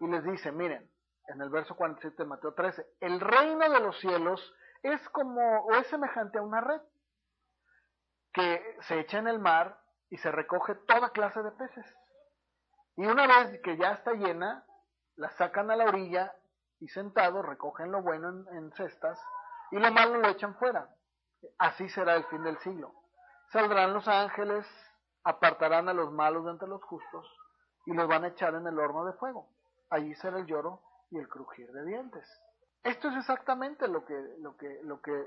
y les dice, miren, en el verso 47 de Mateo 13, el reino de los cielos es como, o es semejante a una red que se echa en el mar y se recoge toda clase de peces. Y una vez que ya está llena, la sacan a la orilla y sentados recogen lo bueno en, cestas y lo malo lo echan fuera. Así será el fin del siglo. Saldrán los ángeles, apartarán a los malos de entre los justos y los van a echar en el horno de fuego. Allí será el lloro y el crujir de dientes. Esto es exactamente lo que, lo que, lo que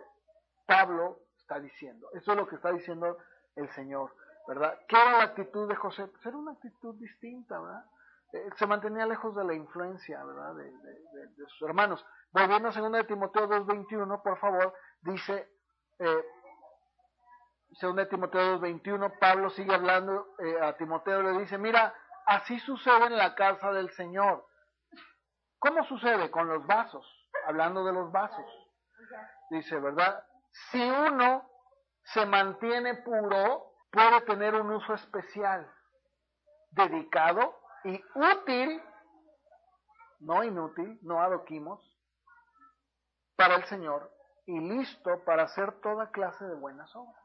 Pablo está diciendo. Eso es lo que está diciendo el Señor, ¿verdad? ¿Qué era la actitud de José? Pues era una actitud distinta, ¿verdad? Eh, se mantenía lejos de la influencia, ¿verdad? De, sus hermanos. Volviendo a 2 de Timoteo 2.21, por favor, dice, eh, 2 de Timoteo 2.21, Pablo sigue hablando eh, a Timoteo, le dice, mira, así sucede en la casa del Señor. ¿Cómo sucede? Con los vasos, hablando de los vasos. Dice, ¿verdad? Si uno se mantiene puro, puede tener un uso especial, dedicado y útil, no inútil, no adoquimos, para el Señor y listo para hacer toda clase de buenas obras.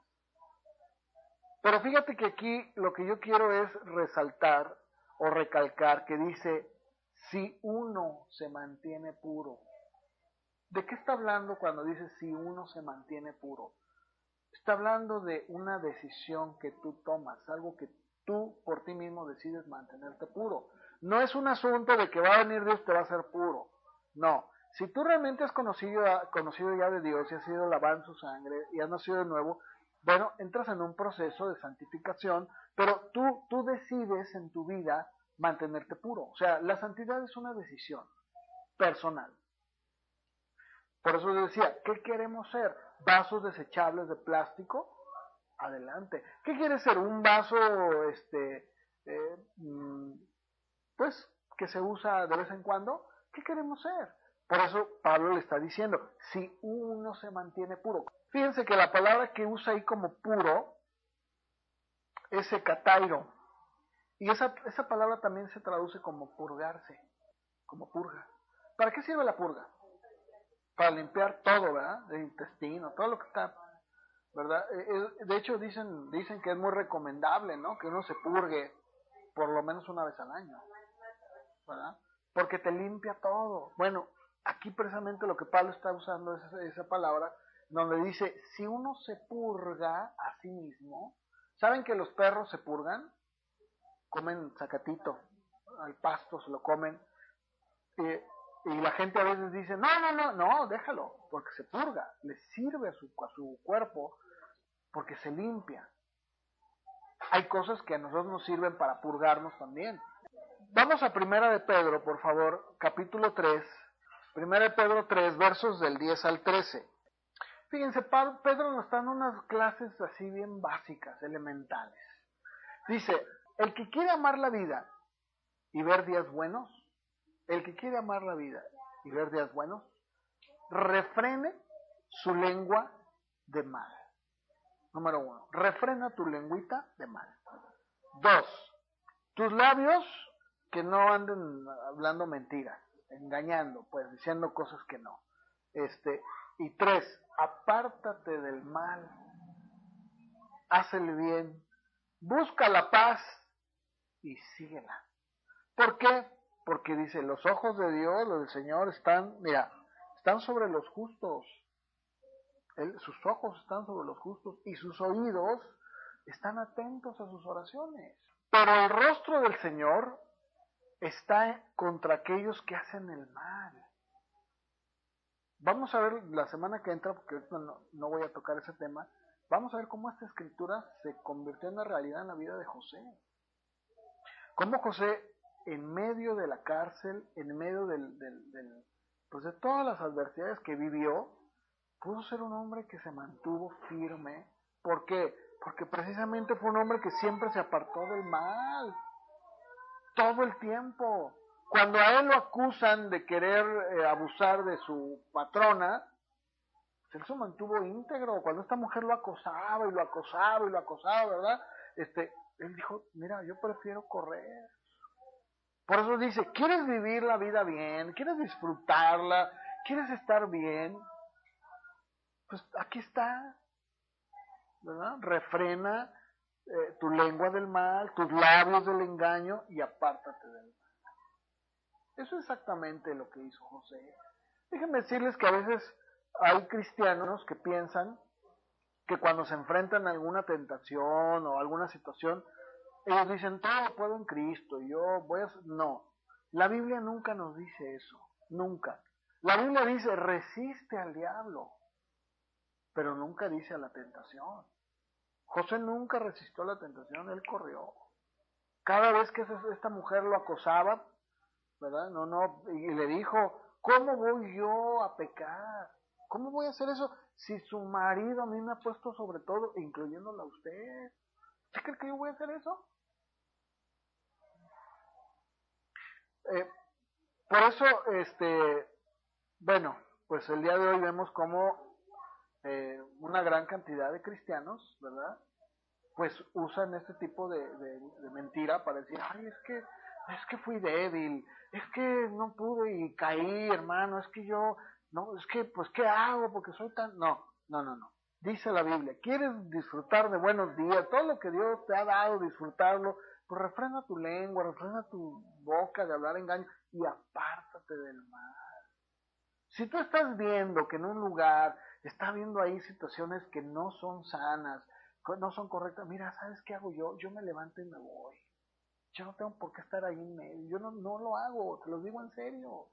Pero fíjate que aquí lo que yo quiero es resaltar o recalcar que dice, si uno se mantiene puro. ¿De qué está hablando cuando dice si uno se mantiene puro? Está hablando de una decisión que tú tomas, algo que tú por ti mismo decides mantenerte puro. No es un asunto de que va a venir Dios te va a hacer puro. No. Si tú realmente has conocido, conocido ya de Dios y has sido lavado en su sangre y has nacido de nuevo, bueno, entras en un proceso de santificación, pero tú, tú decides en tu vida mantenerte puro. O sea, la santidad es una decisión personal. Por eso les decía, ¿qué queremos ser? ¿Vasos desechables de plástico? Adelante. ¿Qué quiere ser? ¿Un vaso, este, eh, mm, pues, que se usa de vez en cuando? ¿Qué queremos ser? Por eso Pablo le está diciendo, si uno se mantiene puro. Fíjense que la palabra que usa ahí como puro es ecatairo. Y esa, esa palabra también se traduce como purgarse, como purga. ¿Para qué sirve la purga? para limpiar todo, ¿verdad? El intestino, todo lo que está, ¿verdad? Eh, de hecho dicen, dicen que es muy recomendable, ¿no? Que uno se purgue por lo menos una vez al año, ¿verdad? Porque te limpia todo. Bueno, aquí precisamente lo que Pablo está usando es esa, palabra, donde dice, si uno se purga a sí mismo, ¿saben que los perros se purgan? Comen zacatito, al pasto se lo comen. Eh, y la gente a veces dice, no, no, no, no, déjalo, porque se purga, le sirve a su, a su cuerpo, porque se limpia. Hay cosas que a nosotros nos sirven para purgarnos también. Vamos a Primera de Pedro, por favor, capítulo 3. Primera de Pedro 3, versos del 10 al 13. Fíjense, Pedro nos está unas clases así bien básicas, elementales. Dice, el que quiere amar la vida y ver días buenos, el que quiere amar la vida y ver días buenos, refrene su lengua de mal. Número uno, refrena tu lengüita de mal. Dos, tus labios que no anden hablando mentiras, engañando, pues diciendo cosas que no. Este, y tres, apártate del mal, haz el bien, busca la paz y síguela. ¿Por qué? Porque dice, los ojos de Dios, los del Señor están, mira, están sobre los justos. sus ojos están sobre los justos y sus oídos están atentos a sus oraciones. Pero el rostro del Señor está contra aquellos que hacen el mal. Vamos a ver la semana que entra, porque no, no voy a tocar ese tema, vamos a ver cómo esta escritura se convirtió en una realidad en la vida de José. Cómo José, en medio de la cárcel, en medio del, pues de todas las adversidades que vivió, pudo ser un hombre que se mantuvo firme. ¿Por qué? Porque precisamente fue un hombre que siempre se apartó del mal. Todo el tiempo. Cuando a él lo acusan de querer eh, abusar de su patrona, él se mantuvo íntegro. Cuando esta mujer lo acosaba y lo acosaba y lo acosaba, ¿verdad? Este, él dijo, mira, yo prefiero correr. Por eso dice, ¿quieres vivir la vida bien? ¿Quieres disfrutarla? ¿Quieres estar bien? Pues aquí está, ¿verdad? Refrena eh, tu lengua del mal, tus labios del engaño y apártate del mal. Eso es exactamente lo que hizo José. Déjenme decirles que a veces hay cristianos que piensan que cuando se enfrentan a alguna tentación o alguna situación, ellos dicen, todo puedo en Cristo, yo voy a... No, la Biblia nunca nos dice eso, nunca. La Biblia dice, resiste al diablo, pero nunca dice a la tentación. José nunca resistió a la tentación, él corrió. Cada vez que esta mujer lo acosaba, ¿verdad? No, no, y le dijo, ¿cómo voy yo a pecar? ¿Cómo voy a hacer eso si su marido a mí me ha puesto sobre todo, incluyéndola a usted? ¿Usted cree que yo voy a hacer eso? Eh, por eso, este, bueno, pues el día de hoy vemos como eh, una gran cantidad de cristianos, ¿verdad? Pues usan este tipo de, de mentira para decir, ay, es que, es que fui débil, es que no pude y caí, hermano, es que yo no, es que, pues, ¿qué hago? Porque soy tan... No, no, no, no. Dice la Biblia, ¿quieres disfrutar de buenos días? Todo lo que Dios te ha dado, disfrutarlo, pues refrena tu lengua, refrena tu boca de hablar engaño y apártate del mal. Si tú estás viendo que en un lugar está viendo ahí situaciones que no son sanas, no son correctas, mira, ¿sabes qué hago yo? Yo me levanto y me voy. Yo no tengo por qué estar ahí en medio. Yo no, no lo hago, te lo digo en serio.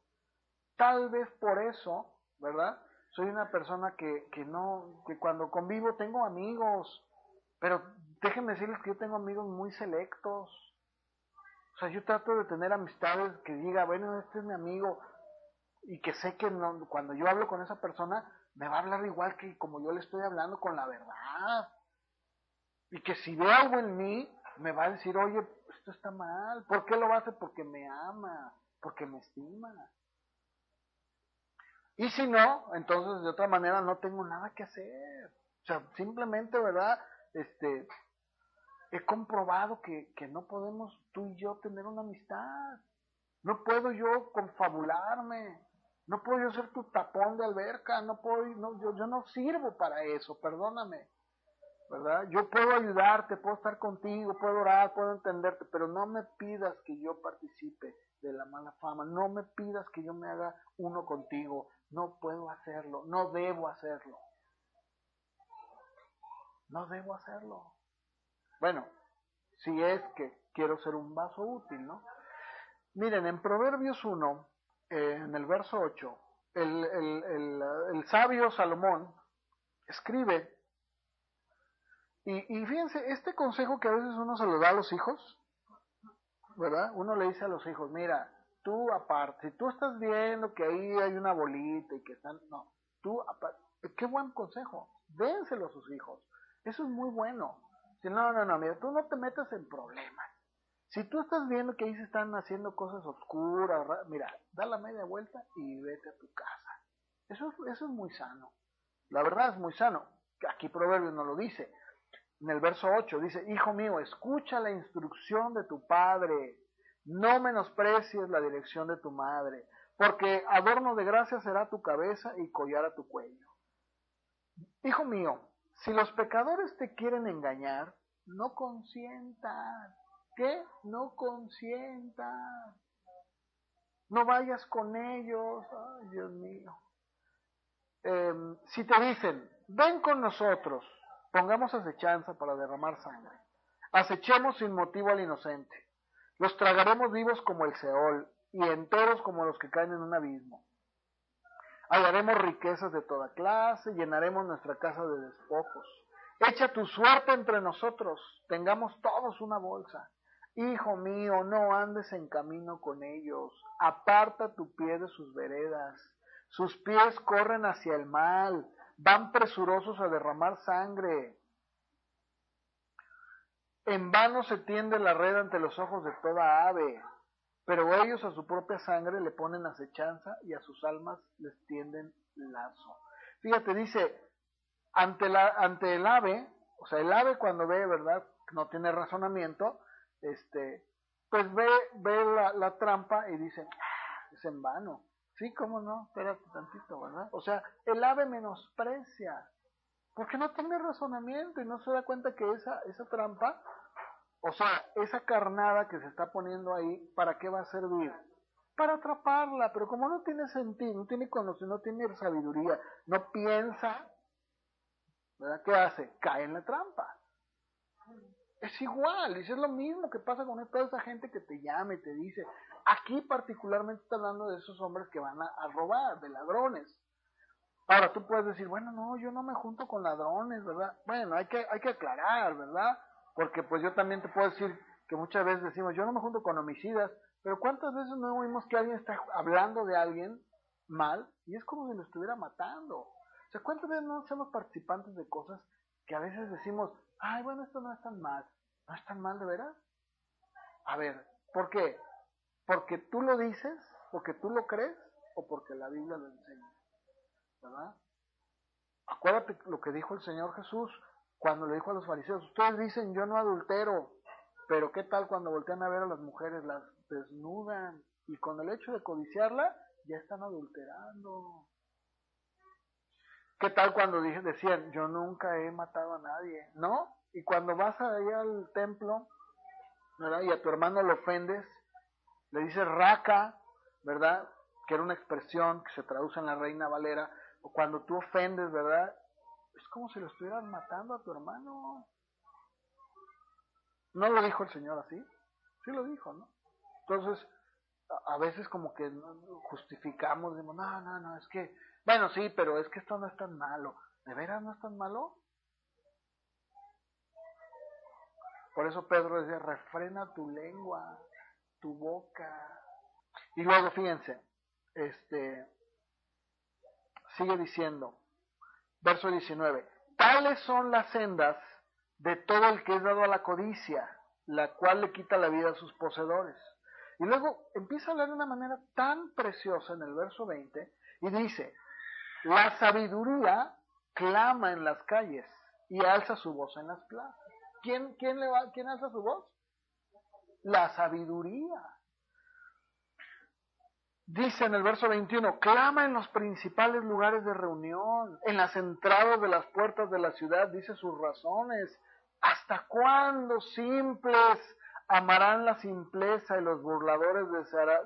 Tal vez por eso, ¿verdad? Soy una persona que, que no, que cuando convivo tengo amigos, pero déjenme decirles que yo tengo amigos muy selectos. O sea, yo trato de tener amistades que diga, bueno, este es mi amigo, y que sé que no, cuando yo hablo con esa persona, me va a hablar igual que como yo le estoy hablando con la verdad. Y que si ve algo en mí, me va a decir, oye, esto está mal. ¿Por qué lo hace? Porque me ama, porque me estima. Y si no, entonces de otra manera no tengo nada que hacer. O sea, simplemente, ¿verdad? Este, he comprobado que, que no podemos tú y yo tener una amistad. No puedo yo confabularme. No puedo yo ser tu tapón de alberca. No puedo, no, yo, yo no sirvo para eso, perdóname. ¿Verdad? Yo puedo ayudarte, puedo estar contigo, puedo orar, puedo entenderte, pero no me pidas que yo participe de la mala fama. No me pidas que yo me haga uno contigo. No puedo hacerlo, no debo hacerlo. No debo hacerlo. Bueno, si es que quiero ser un vaso útil, ¿no? Miren, en Proverbios 1, eh, en el verso 8, el, el, el, sabio Salomón escribe, y, fíjense, este consejo que a veces uno se lo da a los hijos, ¿verdad? Uno le dice a los hijos, mira, tú aparte, si tú estás viendo que ahí hay una bolita y que están, no, tú aparte, qué buen consejo, dénselo a sus hijos, eso es muy bueno. Si no, no, no, mira, tú no te metas en problemas. Si tú estás viendo que ahí se están haciendo cosas oscuras, mira, da la media vuelta y vete a tu casa. Eso, eso es muy sano. La verdad es muy sano. Aquí Proverbios no lo dice. En el verso 8, dice, Hijo mío, escucha la instrucción de tu padre, no menosprecies la dirección de tu madre, porque adorno de gracia será tu cabeza y collar a tu cuello. Hijo mío, si los pecadores te quieren engañar, no consientan. ¿Qué? No consientan. No vayas con ellos. Ay, Dios mío. Em, si te dicen, ven con nosotros, pongamos acechanza para derramar sangre. Acechemos sin motivo al inocente. Los tragaremos vivos como el Seol y enteros como los que caen en un abismo. Hallaremos riquezas de toda clase, llenaremos nuestra casa de despojos. Echa tu suerte entre nosotros, tengamos todos una bolsa. Hijo mío, no andes en camino con ellos, aparta tu pie de sus veredas. Sus pies corren hacia el mal, van presurosos a derramar sangre. En vano se tiende la red ante los ojos de toda ave, pero ellos a su propia sangre le ponen acechanza y a sus almas les tienden lazo. Fíjate, dice, ante, la, ante el ave, o sea, el ave cuando ve, ¿verdad? No tiene razonamiento, este, pues ve, ve la, la trampa y dice, ah, es en vano. Sí, cómo no, espérate tantito, ¿verdad? O sea, el ave menosprecia, porque no tiene razonamiento y no se da cuenta que esa, esa trampa, o sea, esa carnada que se está poniendo ahí, ¿para qué va a servir? Para atraparla, pero como no tiene sentido, no tiene conocimiento, no tiene sabiduría, no piensa, ¿verdad? ¿Qué hace? Cae en la trampa. Es igual, y es lo mismo que pasa con toda esa gente que te llama y te dice, aquí particularmente está hablando de esos hombres que van a, robar, de ladrones. Ahora tú puedes decir, bueno, no, yo no me junto con ladrones, ¿verdad? Bueno, hay que, hay que aclarar, ¿verdad? Porque pues yo también te puedo decir que muchas veces decimos, yo no me junto con homicidas, pero ¿cuántas veces no oímos que alguien está hablando de alguien mal y es como si lo estuviera matando? O sea, ¿cuántas veces no somos participantes de cosas que a veces decimos, ay, bueno, esto no es tan mal? ¿No es tan mal de veras? A ver, ¿por qué? ¿Porque tú lo dices? ¿Porque tú lo crees? ¿O porque la Biblia lo enseña? ¿Verdad? Acuérdate lo que dijo el Señor Jesús cuando le dijo a los fariseos, ustedes dicen yo no adultero, pero ¿qué tal cuando voltean a ver a las mujeres? Las desnudan y con el hecho de codiciarla ya están adulterando. ¿Qué tal cuando decían yo nunca he matado a nadie? ¿No? Y cuando vas allá al templo, ¿verdad? Y a tu hermano lo ofendes, le dices raca, ¿verdad? Que era una expresión que se traduce en la Reina Valera, o cuando tú ofendes, ¿verdad? Es como si lo estuvieras matando a tu hermano. ¿No lo dijo el Señor así? Sí lo dijo, ¿no? Entonces, a, veces como que justificamos, decimos, no, no, no, es que, bueno, sí, pero es que esto no es tan malo. ¿De veras no es tan malo? Por eso Pedro decía, refrena tu lengua, tu boca. Y luego, fíjense, este, sigue diciendo, verso 19, tales son las sendas de todo el que es dado a la codicia, la cual le quita la vida a sus poseedores. Y luego empieza a hablar de una manera tan preciosa en el verso 20 y dice, la sabiduría clama en las calles y alza su voz en las plazas. ¿Quién, quién, ¿Quién alza su voz? La sabiduría. Dice en el verso 21, clama en los principales lugares de reunión, en las entradas de las puertas de la ciudad, dice sus razones. ¿Hasta cuándo simples amarán la simpleza y los burladores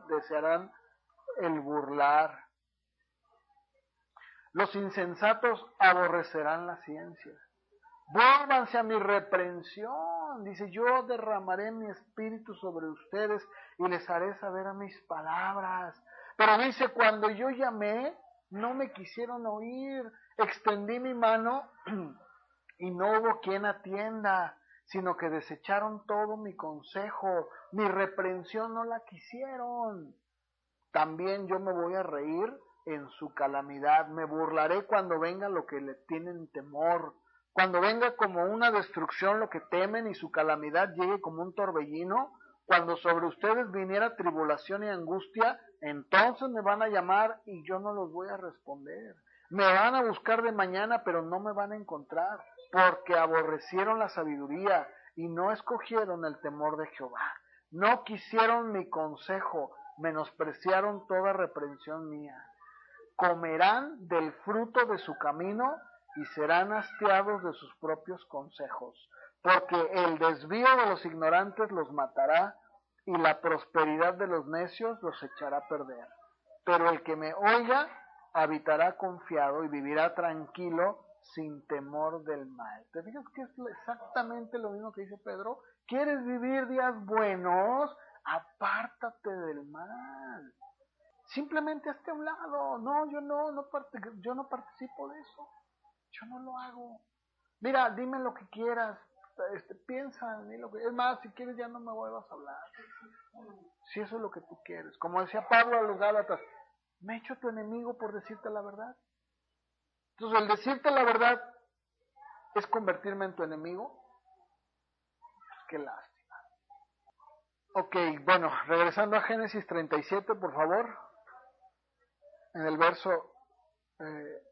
desearán el burlar? Los insensatos aborrecerán la ciencia. Vuélvanse a mi reprensión. Dice, yo derramaré mi espíritu sobre ustedes y les haré saber a mis palabras. Pero dice, cuando yo llamé, no me quisieron oír. Extendí mi mano (clears throat) y no hubo quien atienda, sino que desecharon todo mi consejo. Mi reprensión no la quisieron. También yo me voy a reír en su calamidad. Me burlaré cuando venga lo que le tienen temor cuando venga como una destrucción lo que temen y su calamidad llegue como un torbellino, cuando sobre ustedes viniera tribulación y angustia, entonces me van a llamar y yo no los voy a responder. Me van a buscar de mañana, pero no me van a encontrar, porque aborrecieron la sabiduría y no escogieron el temor de Jehová. No quisieron mi consejo, menospreciaron toda reprensión mía. Comerán del fruto de su camino y serán hastiados de sus propios consejos, porque el desvío de los ignorantes los matará y la prosperidad de los necios los echará a perder. Pero el que me oiga habitará confiado y vivirá tranquilo sin temor del mal. ¿Te fijas que es exactamente lo mismo que dice Pedro? ¿Quieres vivir días buenos? Apártate del mal. Simplemente hazte a un lado. No, yo no, no, yo no participo de eso. Yo no lo hago. Mira, dime lo que quieras. Este, piensa en lo que... Es más, si quieres ya no me vuelvas a hablar. Si eso es lo que tú quieres. Como decía Pablo a los Gálatas, me he hecho tu enemigo por decirte la verdad. Entonces, el decirte la verdad es convertirme en tu enemigo. Pues qué lástima. Ok, bueno, regresando a Génesis 37, por favor. En el verso eh,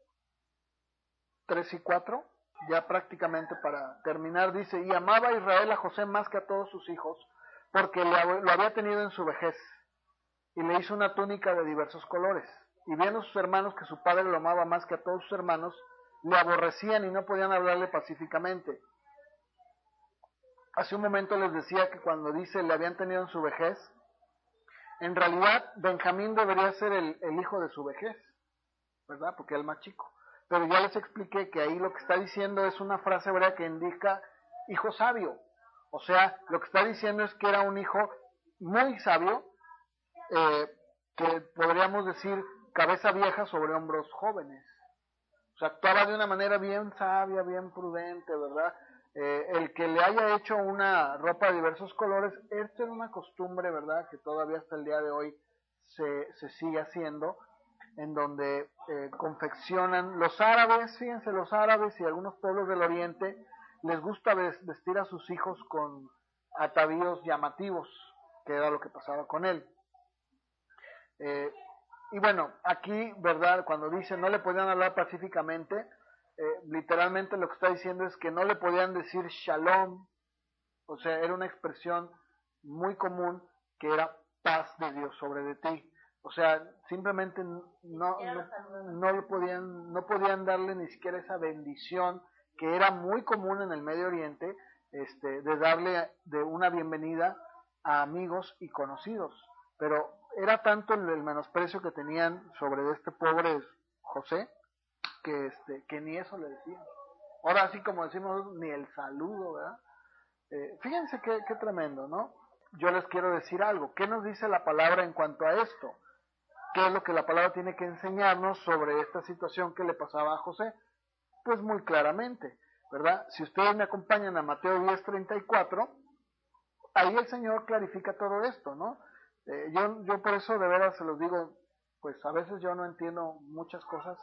3 y 4, ya prácticamente para terminar, dice, y amaba a Israel a José más que a todos sus hijos, porque lo había tenido en su vejez, y le hizo una túnica de diversos colores y viendo sus hermanos que su padre lo amaba más que a todos sus hermanos, le aborrecían y no podían hablarle pacíficamente. Hace un momento les decía que cuando dice le habían tenido en su vejez, en realidad Benjamín debería ser el, hijo de su vejez, ¿verdad? Porque es el más chico. Pero ya les expliqué que ahí lo que está diciendo es una frase hebrea que indica hijo sabio. O sea, lo que está diciendo es que era un hijo muy sabio, eh, que podríamos decir cabeza vieja sobre hombros jóvenes. O sea, actuaba de una manera bien sabia, bien prudente, ¿verdad? Eh, el que le haya hecho una ropa de diversos colores, esto es una costumbre, ¿verdad? Que todavía hasta el día de hoy se, se sigue haciendo, en donde eh, confeccionan los árabes, fíjense, los árabes y algunos pueblos del oriente les gusta vestir a sus hijos con atavíos llamativos, que era lo que pasaba con él. Eh, y bueno, aquí, ¿verdad? Cuando dice no le podían hablar pacíficamente, eh, literalmente lo que está diciendo es que no le podían decir shalom, o sea, era una expresión muy común que era paz de Dios sobre de ti. O sea, simplemente no, no, no, podían, no podían darle ni siquiera esa bendición que era muy común en el Medio Oriente, este, de darle de una bienvenida a amigos y conocidos. Pero era tanto el, menosprecio que tenían sobre este pobre José que este que ni eso le decían. Ahora así como decimos ni el saludo, ¿verdad? Eh, fíjense qué, tremendo, ¿no? Yo les quiero decir algo. ¿Qué nos dice la palabra en cuanto a esto? ¿Qué es lo que la palabra tiene que enseñarnos sobre esta situación que le pasaba a José? Pues muy claramente, ¿verdad? Si ustedes me acompañan a Mateo 10:34, ahí el Señor clarifica todo esto, ¿no? Eh, yo, yo por eso de veras se los digo, pues a veces yo no entiendo muchas cosas.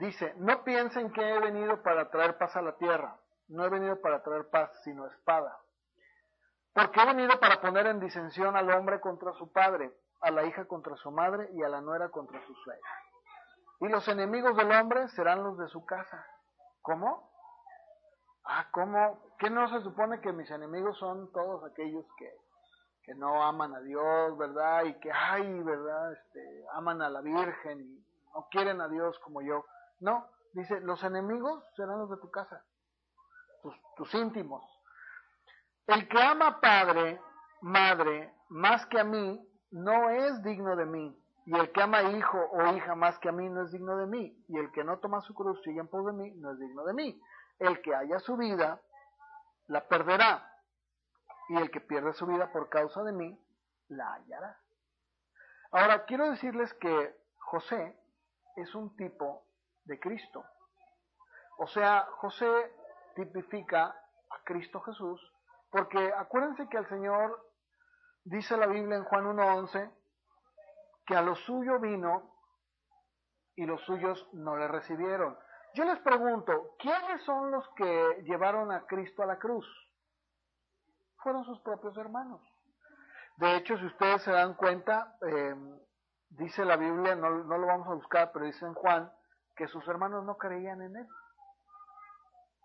Dice, no piensen que he venido para traer paz a la tierra. No he venido para traer paz, sino espada. Porque he venido para poner en disensión al hombre contra su padre, a la hija contra su madre y a la nuera contra su suegra. Y los enemigos del hombre serán los de su casa. ¿Cómo? Ah, ¿cómo? ¿Qué no se supone que mis enemigos son todos aquellos que que no aman a Dios, ¿verdad? Y que, ay, ¿verdad? Este, aman a la Virgen y no quieren a Dios como yo. No, dice, los enemigos serán los de tu casa, tus, tus íntimos. El que ama padre, madre, más que a mí, no es digno de mí. Y el que ama hijo o hija más que a mí no es digno de mí. Y el que no toma su cruz sigue en pos de mí no es digno de mí. El que haya su vida, la perderá y el que pierde su vida por causa de mí, la hallará. Ahora, quiero decirles que José es un tipo de Cristo. O sea, José tipifica a Cristo Jesús, porque acuérdense que el Señor dice la Biblia en Juan 1.11, que a lo suyo vino y los suyos no le recibieron. Yo les pregunto, ¿quiénes son los que llevaron a Cristo a la cruz? fueron sus propios hermanos. De hecho, si ustedes se dan cuenta, eh, dice la Biblia, no, no, lo vamos a buscar, pero dice en Juan, que sus hermanos no creían en él.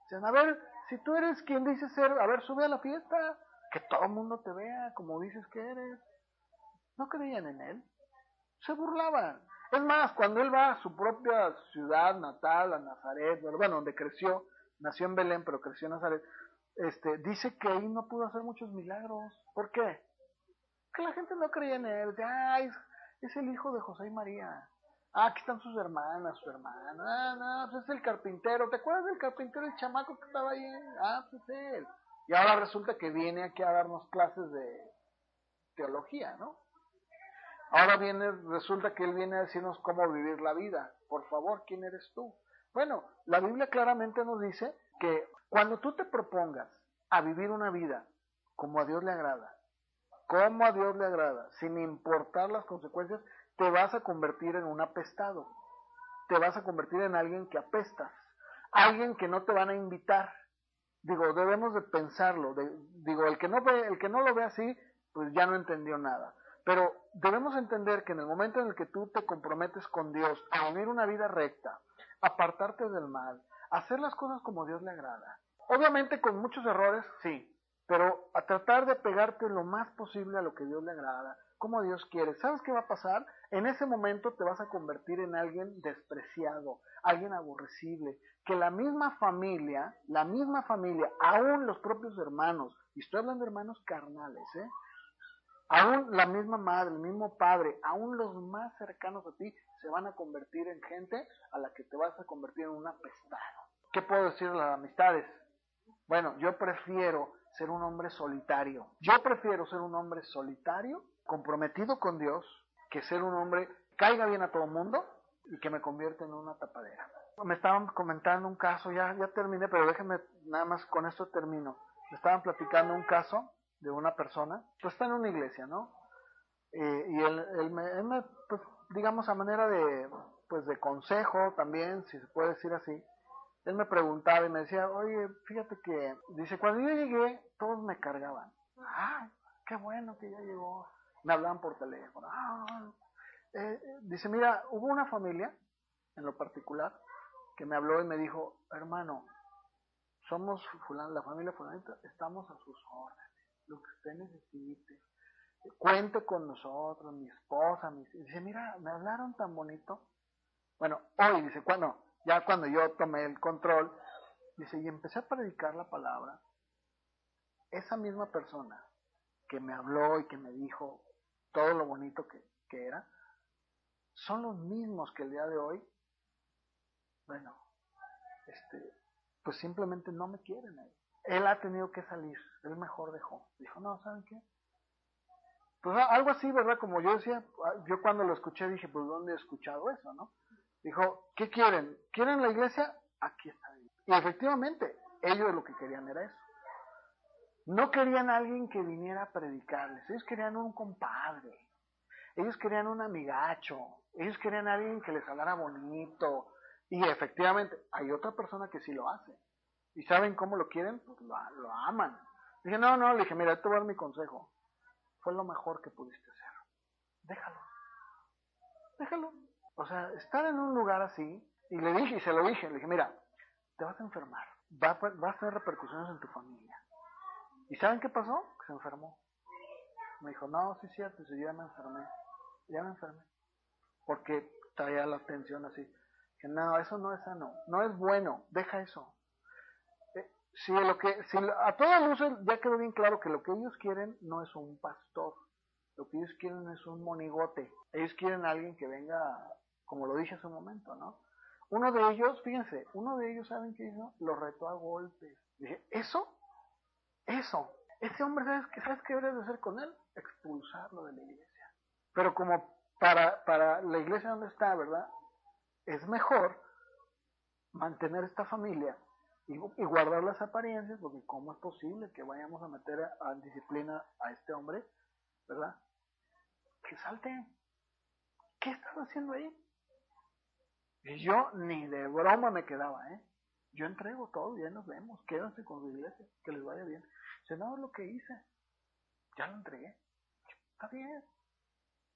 Dicen, a ver, Si tú eres quien dice ser, a ver, sube a la fiesta, que todo el mundo te vea como dices que eres. No creían en él. Se burlaban. Es más, cuando él va a su propia ciudad natal, a Nazaret, bueno, donde creció, nació en Belén, pero creció en Nazaret, este, dice que ahí no pudo hacer muchos milagros. ¿Por qué? Que la gente no creía en él. Es, es el hijo de José y María. Ah, aquí están sus hermanas, su hermana. Ah, no, pues es el carpintero. ¿Te acuerdas del carpintero, el chamaco que estaba ahí? Ah, pues es él. Y ahora resulta que viene aquí a darnos clases de teología, ¿no? Ahora viene, resulta que él viene a decirnos cómo vivir la vida. Por favor, ¿quién eres tú? Bueno, la Biblia claramente nos dice que cuando tú te propongas a vivir una vida como a Dios le agrada, como a Dios le agrada, sin importar las consecuencias, te vas a convertir en un apestado. Te vas a convertir en alguien que apestas. Alguien que no te van a invitar. Digo, debemos de pensarlo. digo, el que, no ve, el que no lo ve así, pues ya no entendió nada. Pero debemos entender que en el momento en el que tú te comprometes con Dios a vivir una vida recta, apartarte del mal, hacer las cosas como Dios le agrada. Obviamente con muchos errores, sí, pero a tratar de pegarte lo más posible a lo que Dios le agrada, como Dios quiere. ¿Sabes qué va a pasar? En ese momento te vas a convertir en alguien despreciado, alguien aborrecible, que la misma familia, la misma familia, aún los propios hermanos, y estoy hablando de hermanos carnales, ¿eh? Aún la misma madre, el mismo padre, aún los más cercanos a ti se van a convertir en gente a la que te vas a convertir en un apestado. ¿Qué puedo decir de las amistades? Bueno, yo prefiero ser un hombre solitario. Yo prefiero ser un hombre solitario, comprometido con Dios, que ser un hombre caiga bien a todo mundo y que me convierta en una tapadera. Me estaban comentando un caso, ya, ya terminé, pero déjenme nada más con esto termino. Me estaban platicando un caso de una persona, pues está en una iglesia, ¿no? Eh, y él, él, me, pues, digamos, a manera de, pues, de consejo también, si se puede decir así, él me preguntaba y me decía, oye, fíjate que, dice, cuando yo llegué, todos me cargaban. ¡Ay, qué bueno que ya llegó! Me hablaban por teléfono. Ah, eh, dice, mira, hubo una familia, en lo particular, que me habló y me dijo, hermano, somos la familia fulanita, estamos a sus órdenes lo que usted necesite. Cuente con nosotros, mi esposa, mi... Dice, mira, me hablaron tan bonito. Bueno, hoy, dice, cuando, ya cuando yo tomé el control, dice, y empecé a predicar la palabra, esa misma persona que me habló y que me dijo todo lo bonito que, que era, son los mismos que el día de hoy, bueno, este, pues simplemente no me quieren ahí él ha tenido que salir, él mejor dejó. Dijo, no, ¿saben qué? Pues algo así, ¿verdad? Como yo decía, yo cuando lo escuché dije, pues ¿dónde he escuchado eso, no? Dijo, ¿qué quieren? ¿Quieren la iglesia? Aquí está. Y efectivamente, ellos lo que querían era eso. No querían a alguien que viniera a predicarles, ellos querían un compadre, ellos querían un amigacho, ellos querían a alguien que les hablara bonito. Y efectivamente, hay otra persona que sí lo hace. ¿Y saben cómo lo quieren? Pues lo, aman. Dije, no, no, le dije, mira, te voy a dar mi consejo. Fue lo mejor que pudiste hacer. Déjalo. Déjalo. O sea, estar en un lugar así, y le dije, y se lo dije, le dije, mira, te vas a enfermar. Va a tener repercusiones en tu familia. ¿Y saben qué pasó? Se enfermó. Me dijo, no, sí cierto, yo ya me enfermé. Ya me enfermé. Porque traía la atención así. Que no, eso no es sano. No es bueno. Deja eso. Si lo que, si a todas luces ya quedó bien claro que lo que ellos quieren no es un pastor, lo que ellos quieren es un monigote. Ellos quieren a alguien que venga, como lo dije hace un momento, ¿no? Uno de ellos, fíjense, uno de ellos, ¿saben qué hizo? Lo retó a golpes. Dije, ¿eso? Eso. Ese hombre, ¿sabes ¿sabes qué deberías de hacer con él? Expulsarlo de la iglesia. Pero como para, para la iglesia donde está, ¿verdad? Es mejor mantener esta familia y, guardar las apariencias, porque ¿cómo es posible que vayamos a meter a, disciplina a este hombre, verdad? Que salte. ¿Qué estás haciendo ahí? Y yo ni de broma me quedaba, ¿eh? Yo entrego todo, ya nos vemos, quédense con su iglesia, que les vaya bien. Dice, no, lo que hice, ya lo entregué. Está bien.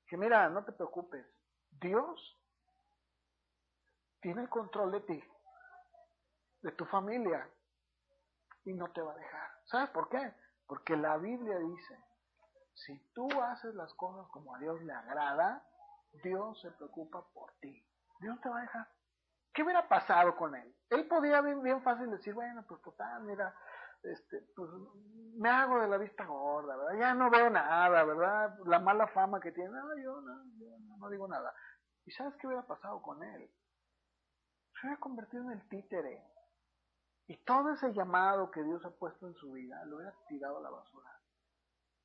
Que mira, no te preocupes, Dios tiene el control de ti de tu familia. y no te va a dejar. ¿Sabes por qué? Porque la Biblia dice, si tú haces las cosas como a Dios le agrada, Dios se preocupa por ti. Dios te va a dejar. ¿Qué hubiera pasado con él? Él podía bien, bien fácil decir, bueno, pues total, mira, este, pues me hago de la vista gorda, ¿verdad? Ya no veo nada, ¿verdad? La mala fama que tiene, no, yo no, yo no digo nada. ¿Y sabes qué hubiera pasado con él? Se hubiera convertido en el títere. Y todo ese llamado que Dios ha puesto en su vida lo hubiera tirado a la basura.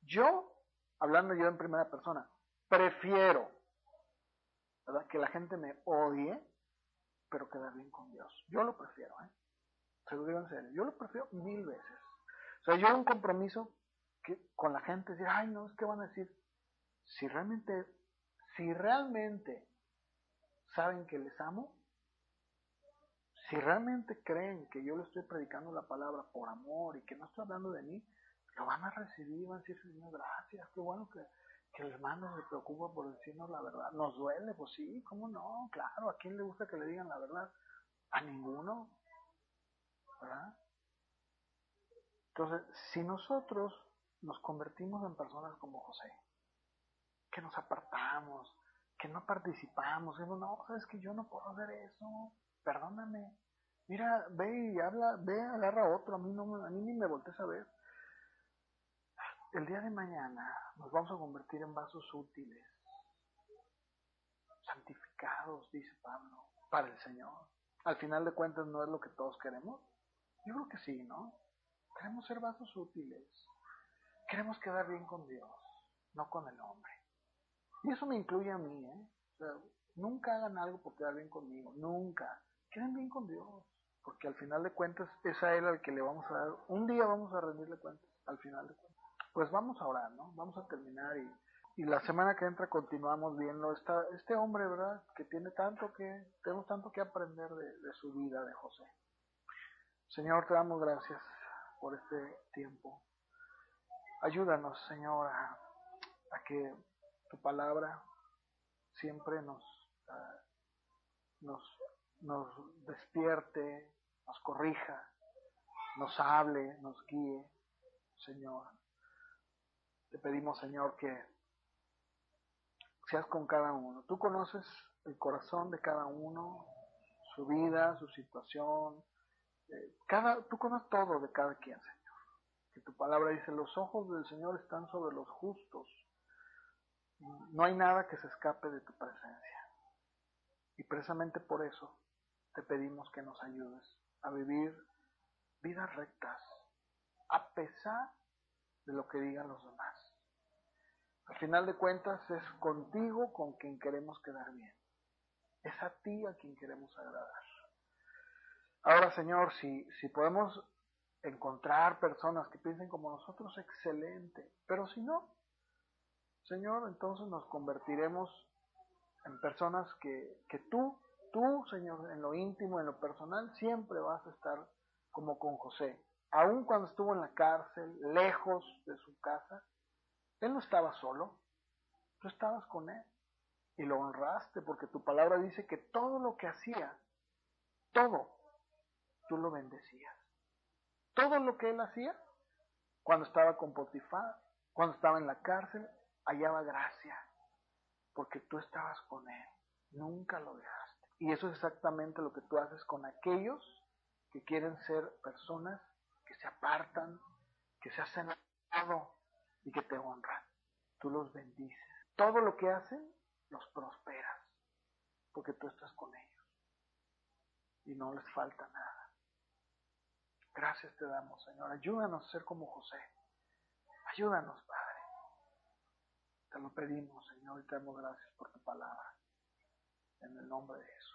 Yo, hablando yo en primera persona, prefiero ¿verdad? que la gente me odie, pero quedar bien con Dios. Yo lo prefiero, ¿eh? Se lo digo en. Yo lo prefiero mil veces. O sea, yo un compromiso que, con la gente, decir, ay, no, es que van a decir, si realmente, si realmente saben que les amo, si realmente creen que yo le estoy predicando la palabra por amor y que no estoy hablando de mí, lo van a recibir, van a decir, Señor, gracias, qué bueno que, que el hermano se preocupa por decirnos la verdad. ¿Nos duele? Pues sí, ¿cómo no? Claro, ¿a quién le gusta que le digan la verdad? A ninguno. ¿Verdad? Entonces, si nosotros nos convertimos en personas como José, que nos apartamos, que no participamos, decimos, no, sabes que yo no puedo hacer eso, perdóname. Mira, ve y habla, ve, agarra otro, a mí, no, a mí ni me voltees a ver. El día de mañana nos vamos a convertir en vasos útiles, santificados, dice Pablo, para el Señor. Al final de cuentas, ¿no es lo que todos queremos? Yo creo que sí, ¿no? Queremos ser vasos útiles. Queremos quedar bien con Dios, no con el hombre. Y eso me incluye a mí, ¿eh? O sea, nunca hagan algo por quedar bien conmigo, nunca. Queden bien con Dios, porque al final de cuentas es a Él al que le vamos a dar, un día vamos a rendirle cuentas, al final de cuentas. Pues vamos a orar, ¿no? Vamos a terminar y, y la semana que entra continuamos viendo esta, este hombre, ¿verdad? Que tiene tanto que, tenemos tanto que aprender de, de su vida, de José. Señor, te damos gracias por este tiempo. Ayúdanos, Señor, a, que tu palabra siempre nos, uh, nos, nos despierte, nos corrija, nos hable, nos guíe, Señor. Te pedimos, Señor, que seas con cada uno. Tú conoces el corazón de cada uno, su vida, su situación. Eh, cada, tú conoces todo de cada quien, Señor. Que tu palabra dice, los ojos del Señor están sobre los justos. No hay nada que se escape de tu presencia. Y precisamente por eso te pedimos que nos ayudes a vivir vidas rectas, a pesar de lo que digan los demás. Al final de cuentas es contigo con quien queremos quedar bien. Es a ti a quien queremos agradar. Ahora, Señor, si, si podemos encontrar personas que piensen como nosotros, excelente. Pero si no, Señor, entonces nos convertiremos en personas que, que tú, tú, Señor, en lo íntimo, en lo personal, siempre vas a estar como con José. Aun cuando estuvo en la cárcel, lejos de su casa, él no estaba solo, tú estabas con él y lo honraste porque tu palabra dice que todo lo que hacía, todo, tú lo bendecías. Todo lo que él hacía, cuando estaba con Potifar, cuando estaba en la cárcel, hallaba gracia, porque tú estabas con él, nunca lo dejaste. Y eso es exactamente lo que tú haces con aquellos que quieren ser personas que se apartan, que se hacen y que te honran. Tú los bendices. Todo lo que hacen, los prosperas, porque tú estás con ellos. Y no les falta nada. Gracias te damos, Señor. Ayúdanos a ser como José. Ayúdanos, Padre. Te lo pedimos, Señor, y te damos gracias por tu palabra. En el nombre de Jesús.